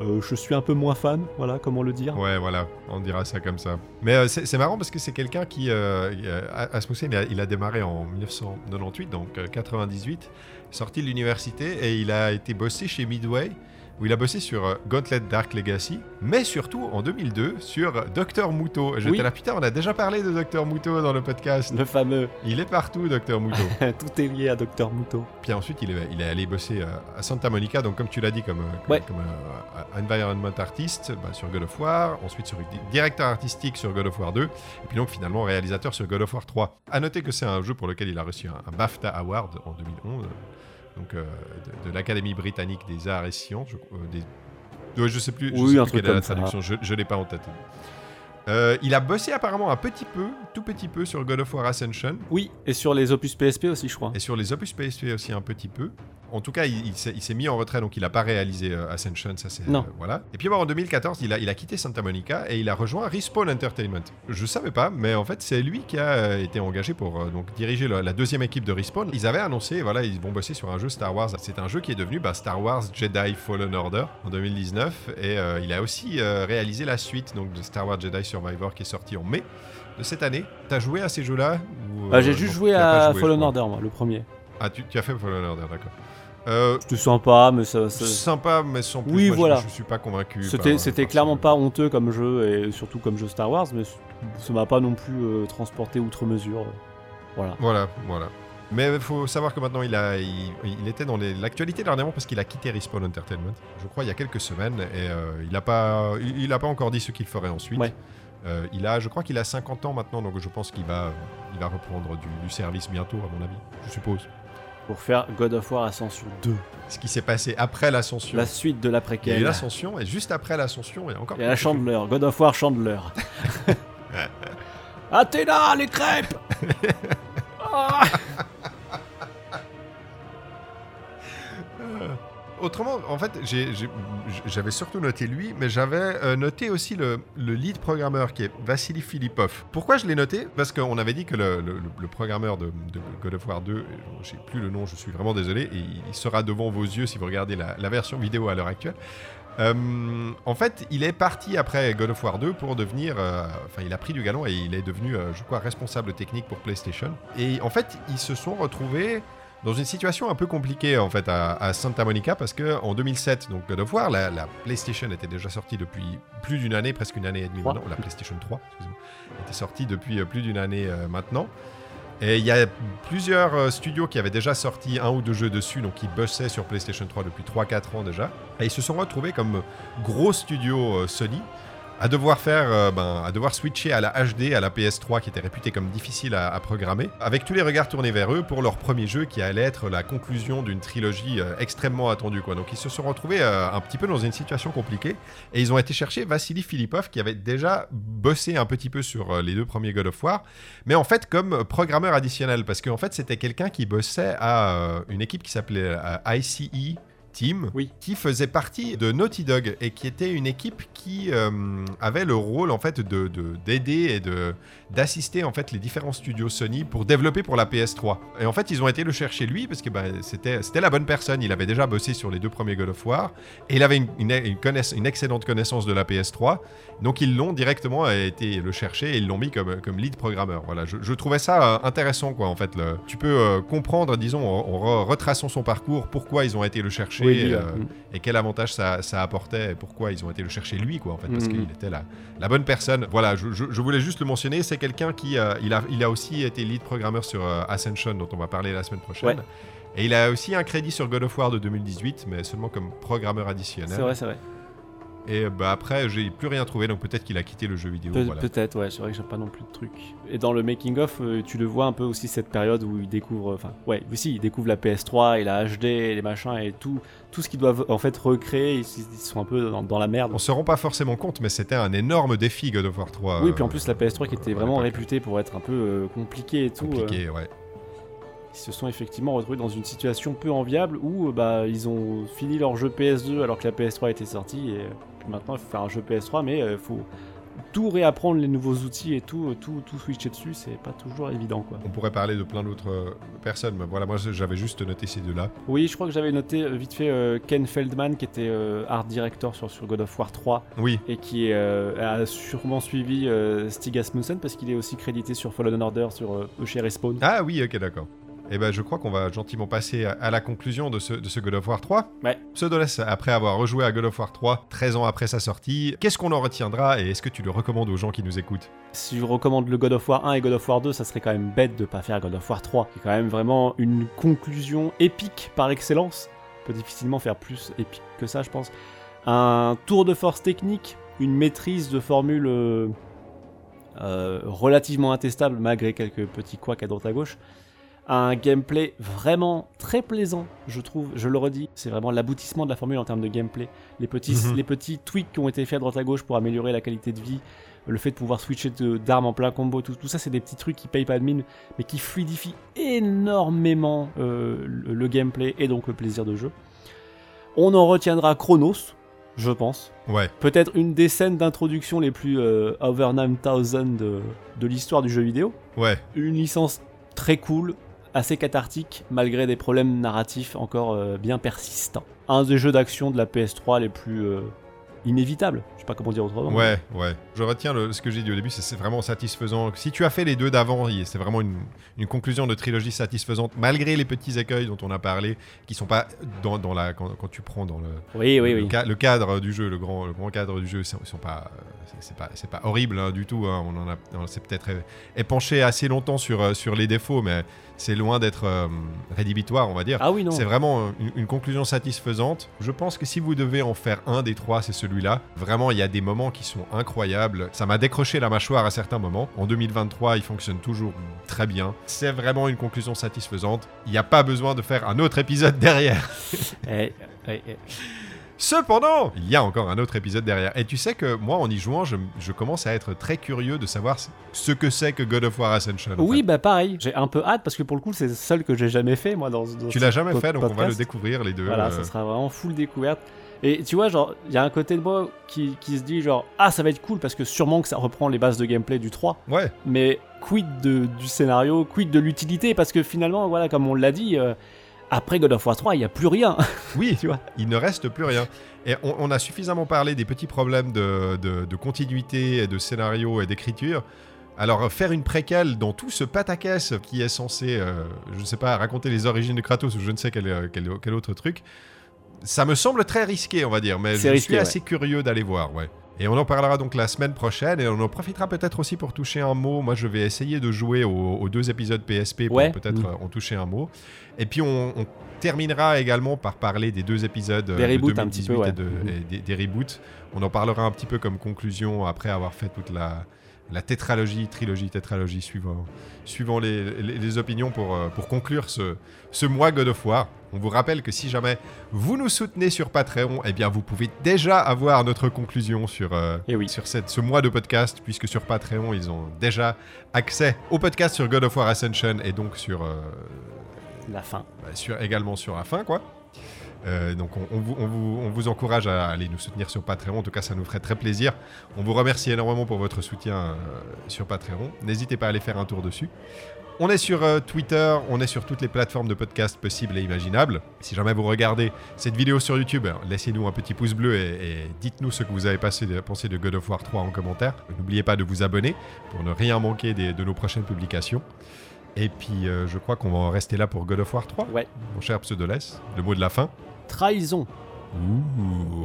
Euh, je suis un peu moins fan, voilà, comment le dire. Ouais, voilà, on dira ça comme ça. Mais euh, c'est marrant parce que c'est quelqu'un qui, euh, euh, Asmussen, il a, il a démarré en 1998, donc euh, 98, sorti de l'université et il a été bossé chez Midway, où il a bossé sur euh, Gauntlet Dark Legacy, mais surtout en 2002 sur Docteur Muto. J'étais Oui. là, putain, on a déjà parlé de Docteur Muto dans le podcast. Le fameux Il est partout, Docteur Muto. [LAUGHS] Tout est lié à Dr. Muto. Puis ensuite, il est, il est allé bosser euh, à Santa Monica, donc comme tu l'as dit, comme, euh, comme, Ouais. comme, euh, environment artist bah, sur God of War, ensuite sur directeur artistique sur God of War 2, et puis donc finalement réalisateur sur God of War 3. À noter que c'est un jeu pour lequel il a reçu un, un BAFTA Award en 2011, euh, donc euh, de, de l'Académie britannique des arts et sciences. Je, euh, des, ouais, je sais plus, je Oui, sais un plus truc quelle est la ça. traduction, je, je l'ai pas en tête. Euh, il a bossé apparemment un petit peu, tout petit peu sur God of War Ascension. Oui, et sur les opus PSP aussi, je crois. Et sur les opus PSP aussi un petit peu. En tout cas, il, il s'est mis en retrait, donc il n'a pas réalisé euh, Ascension, ça c'est... Non. euh, voilà. Et puis bon, en 2014, il a, il a quitté Santa Monica et il a rejoint Respawn Entertainment. Je savais pas, mais en fait, c'est lui qui a euh, été engagé pour donc, diriger la deuxième équipe de Respawn. Ils avaient annoncé, voilà, ils vont bosser sur un jeu Star Wars. C'est un jeu qui est devenu bah, Star Wars Jedi Fallen Order en 2019. Et il a aussi réalisé la suite donc, de Star Wars Jedi Survivor qui est sorti en mai de cette année. T'as joué à ces jeux-là ou, Bah, j'ai juste joué à joué, Fallen. Order, moi, le premier. Ah, tu, tu as fait Fallen Order, d'accord. Euh, C'était sympa, mais ça. ça- sympa, mais sans plus. Oui, moi, voilà. Je, suis pas convaincu. C'était par clairement pas honteux comme jeu, et surtout comme jeu Star Wars, mais ça m'a pas non plus euh, transporté outre mesure. euh, Voilà. Voilà, voilà. Mais il faut savoir que maintenant, il, a, il, il était dans l'actualité dernièrement parce qu'il a quitté Respawn Entertainment, je crois, il y a quelques semaines, et euh, il n'a pas, il, il a pas encore dit ce qu'il ferait ensuite. Ouais. Euh, il a, je crois qu'il a 50 ans maintenant, donc je pense qu'il va, il va reprendre du, du service bientôt, à mon avis, je suppose. Pour faire God of War Ascension 2. Ce qui s'est passé après l'ascension. La suite de Il y a eu l'ascension, et juste après l'ascension, il y a encore. Et la quelque chose. Chandler, God of War Chandler. [LAUGHS] Athéna, les crêpes [LAUGHS] Ah Autrement, en fait, j'avais surtout noté lui, mais j'avais euh, noté aussi le, le lead programmeur qui est Vassili Filipov. Pourquoi je l'ai noté? Parce qu'on avait dit que le, programmeur de, God of War 2, je sais plus le nom, je suis vraiment désolé, et il sera devant vos yeux si vous regardez la, version vidéo à l'heure actuelle. Euh, en fait, il est parti après God of War 2 pour devenir. euh, Enfin, il a pris du galon et il est devenu, je crois, responsable technique pour PlayStation. Et en fait, ils se sont retrouvés dans une situation un peu compliquée en fait à, à Santa Monica parce que en 2007, donc God of War, la, la PlayStation était déjà sortie depuis plus d'une année, presque une année et demie maintenant. La PlayStation 3, excusez-moi, était sortie depuis euh, plus d'une année euh, maintenant. Et il y a plusieurs euh, studios qui avaient déjà sorti un ou deux jeux dessus, donc qui bossaient sur PlayStation 3 depuis 3-4 ans déjà. Et ils se sont retrouvés comme gros studio euh, Sony à devoir faire, euh, ben, à devoir switcher à la HD, à la PS3 qui était réputée comme difficile à, programmer, avec tous les regards tournés vers eux pour leur premier jeu qui allait être la conclusion d'une trilogie euh, extrêmement attendue. Quoi. Donc ils se sont retrouvés euh, un petit peu dans une situation compliquée et ils ont été chercher Vassili Filipov qui avait déjà bossé un petit peu sur les deux premiers God of War, mais en fait comme programmeur additionnel parce qu'en fait c'était quelqu'un qui bossait à une équipe qui s'appelait ICE Team, Oui. qui faisait partie de Naughty Dog et qui était une équipe qui euh, avait le rôle en fait de de- d'aider et de d'assister en fait les différents studios Sony pour développer pour la PS3. Et en fait, ils ont été le chercher lui parce que bah, c'était c'était la bonne personne. Il avait déjà bossé sur les deux premiers God of War et il avait une, une, une connaiss- une excellente connaissance de la PS3. Donc ils l'ont directement été le chercher et ils l'ont mis comme, comme lead programmeur. Voilà, je, je trouvais ça euh, intéressant quoi. En fait, le- tu peux euh, comprendre, disons, en, en re- retraçant son parcours, pourquoi ils ont été le chercher Oui, euh. Mm. et quel avantage ça, ça apportait et pourquoi ils ont été le chercher lui quoi. En fait, parce Mhm. qu'il était la, la bonne personne. Voilà, je, je- je voulais juste le mentionner. C'est quelqu'un qui euh, il a, il a aussi été lead programmeur sur euh, Ascension dont on va parler la semaine prochaine. Ouais. Et il a aussi un crédit sur God of War de 2018, mais seulement comme programmeur additionnel. C'est vrai, c'est vrai. Et bah après, j'ai plus rien trouvé, donc peut-être qu'il a quitté le jeu vidéo. Pe- voilà. Peut-être, ouais, c'est vrai que j'ai pas non plus de trucs. Et dans le making of, euh, tu le vois un peu aussi cette période où il découvre, enfin, ouais, aussi, il découvre la PS3 et la HD et les machins et tout, tout ce qu'ils doivent en fait recréer, ils, ils sont un peu dans, dans la merde. On se rend pas forcément compte, mais c'était un énorme défi God of War 3. Oui, puis en euh, plus la PS3 qui était vraiment réputée pour être un peu euh, compliquée et tout. euh, compliqué, ouais. ils se sont effectivement retrouvés dans une situation peu enviable où euh, bah, ils ont fini leur jeu PS2 alors que la PS3 était sortie et euh, maintenant il faut faire un jeu PS3 mais il faut tout réapprendre les nouveaux outils et tout, tout, tout switcher dessus, c'est pas toujours évident quoi. On pourrait parler de plein d'autres euh, personnes, mais voilà, moi j'avais juste noté ces deux-là. Oui, je crois que j'avais noté euh, vite fait euh, Ken Feldman qui était euh, art director sur, sur God of War 3 Oui, et qui euh, a sûrement suivi euh, Stig Asmussen parce qu'il est aussi crédité sur Fallen Order sur euh, chez Respawn. ah oui, ok, d'accord. Et ben je crois qu'on va gentiment passer à, à la conclusion de ce, de ce God of War 3. Ouais. Pseudoless, après avoir rejoué à God of War 3, 13 ans après sa sortie, qu'est-ce qu'on en retiendra et est-ce que tu le recommandes aux gens qui nous écoutent? Si je recommande le God of War 1 et God of War 2, ça serait quand même bête de pas faire God of War 3, qui est quand même vraiment une conclusion épique par excellence. On peut difficilement faire plus épique que ça, je pense. Un tour de force technique, une maîtrise de formule euh, euh, relativement intestable malgré quelques petits couacs à droite à gauche. Un gameplay vraiment très plaisant, je trouve, je le redis, c'est vraiment l'aboutissement de la formule en termes de gameplay. Les petits, Mhm. les petits tweaks qui ont été faits à droite à gauche pour améliorer la qualité de vie, le fait de pouvoir switcher de- d'armes en plein combo, tout, tout ça, c'est des petits trucs qui payent pas de mine, mais qui fluidifient énormément euh, le, le gameplay et donc le plaisir de jeu. On en retiendra Chronos, je pense. Ouais, Peut-être une des scènes d'introduction les plus euh, over 9000 de, de l'histoire du jeu vidéo. ouais, Une licence très cool, assez cathartique, malgré des problèmes narratifs encore euh, bien persistants. Un des jeux d'action de la PS3 les plus euh, inévitables. Je sais pas comment dire autrement. ouais, ouais. Je retiens le- ce que j'ai dit au début, c'est vraiment satisfaisant. Si tu as fait les deux d'avant, c'est vraiment une, une conclusion de trilogie satisfaisante, malgré les petits écueils dont on a parlé, qui sont pas dans, dans la quand, quand tu prends dans le, Oui, oui, le, oui. ca- le cadre du jeu, le grand, le grand cadre du jeu, ils sont pas, c'est- pas, pas horrible hein, du tout. hein. On en a, on s'est peut-être épanché assez longtemps sur, euh, sur les défauts, mais c'est loin d'être euh, rédhibitoire, on va dire. Ah oui, non. C'est vraiment euh, une, une conclusion satisfaisante. Je pense que si vous devez en faire un des trois, c'est celui-là. Vraiment, il y a des moments qui sont incroyables. Ça m'a décroché la mâchoire à certains moments. En 2023, il fonctionne toujours très bien. C'est vraiment une conclusion satisfaisante. Il n'y a pas besoin de faire un autre épisode [LAUGHS] derrière. Eh, eh, eh. Cependant, il y a encore un autre épisode derrière. Et tu sais que moi, en y jouant, je, je commence à être très curieux de savoir ce que c'est que God of War Ascension. en Oui, fait. bah pareil. J'ai un peu hâte parce que pour le coup, c'est le seul que j'ai jamais fait moi dans. dans Tu l'as jamais fait, donc on va le découvrir les deux. Voilà, euh, ça sera vraiment full découverte. Et tu vois, genre, il y a un côté de moi qui, qui se dit, genre, ah, ça va être cool parce que sûrement que ça reprend les bases de gameplay du 3. Ouais, Mais quid de, du scénario, quid de l'utilité? Parce que finalement, voilà, comme on l'a dit, euh, après God of War 3, il n'y a plus rien. [LAUGHS] oui, tu vois. il ne reste plus rien. Et on, on a suffisamment parlé des petits problèmes de, de- de continuité, et de scénario et d'écriture. Alors, faire une préquelle dans tout ce pataquès qui est censé, euh, je ne sais pas, raconter les origines de Kratos ou je ne sais quel, euh, quel- quel autre truc, ça me semble très risqué, on va dire. Mais je risqué, suis ouais. assez curieux d'aller voir, ouais. Et on en parlera donc la semaine prochaine et on en profitera peut-être aussi pour toucher un mot. Moi, je vais essayer de jouer aux, aux deux épisodes PSP pour Ouais. peut-être Mm. euh, en toucher un mot. Et puis on, on terminera également par parler des deux épisodes euh, Des de reboots un petit 2018 peu, ouais. et, de- et des, des reboots. On en parlera un petit peu comme conclusion après avoir fait toute la, la tétralogie, trilogie, tétralogie suivant, suivant les, les- les opinions pour, euh, pour conclure ce, ce mois God of War. On vous rappelle que si jamais vous nous soutenez sur Patreon, eh bien vous pouvez déjà avoir notre conclusion sur, euh, Eh oui. sur cette, ce mois de podcast, puisque sur Patreon, ils ont déjà accès au podcast sur God of War Ascension et donc sur, euh, La fin. bah, sur, également sur la fin, quoi. Euh, donc on, on vous, on vous- on vous encourage à aller nous soutenir sur Patreon, en tout cas ça nous ferait très plaisir. On vous remercie énormément pour votre soutien euh, sur Patreon. N'hésitez pas à aller faire un tour dessus. On est sur euh, Twitter, on est sur toutes les plateformes de podcast possibles et imaginables. Si jamais vous regardez cette vidéo sur YouTube, alors, laissez-nous un petit pouce bleu et, et dites-nous ce que vous avez passé de- pensé de God of War 3 en commentaire. N'oubliez pas de vous abonner pour ne rien manquer des- de nos prochaines publications. Et puis euh, je crois qu'on va en rester là pour God of War 3 Ouais. mon cher Pseudoless, le mot de la fin. Trahison.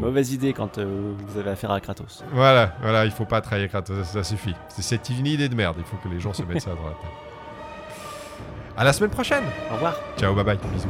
Mauvaise idée quand euh, vous avez affaire à Kratos. Voilà, voilà, il faut pas trahir Kratos, ça, ça suffit. C'est- C'est une idée de merde, il faut que les gens se mettent ça dans la tête. À la semaine prochaine Au revoir. Ciao, bye bye, bisous.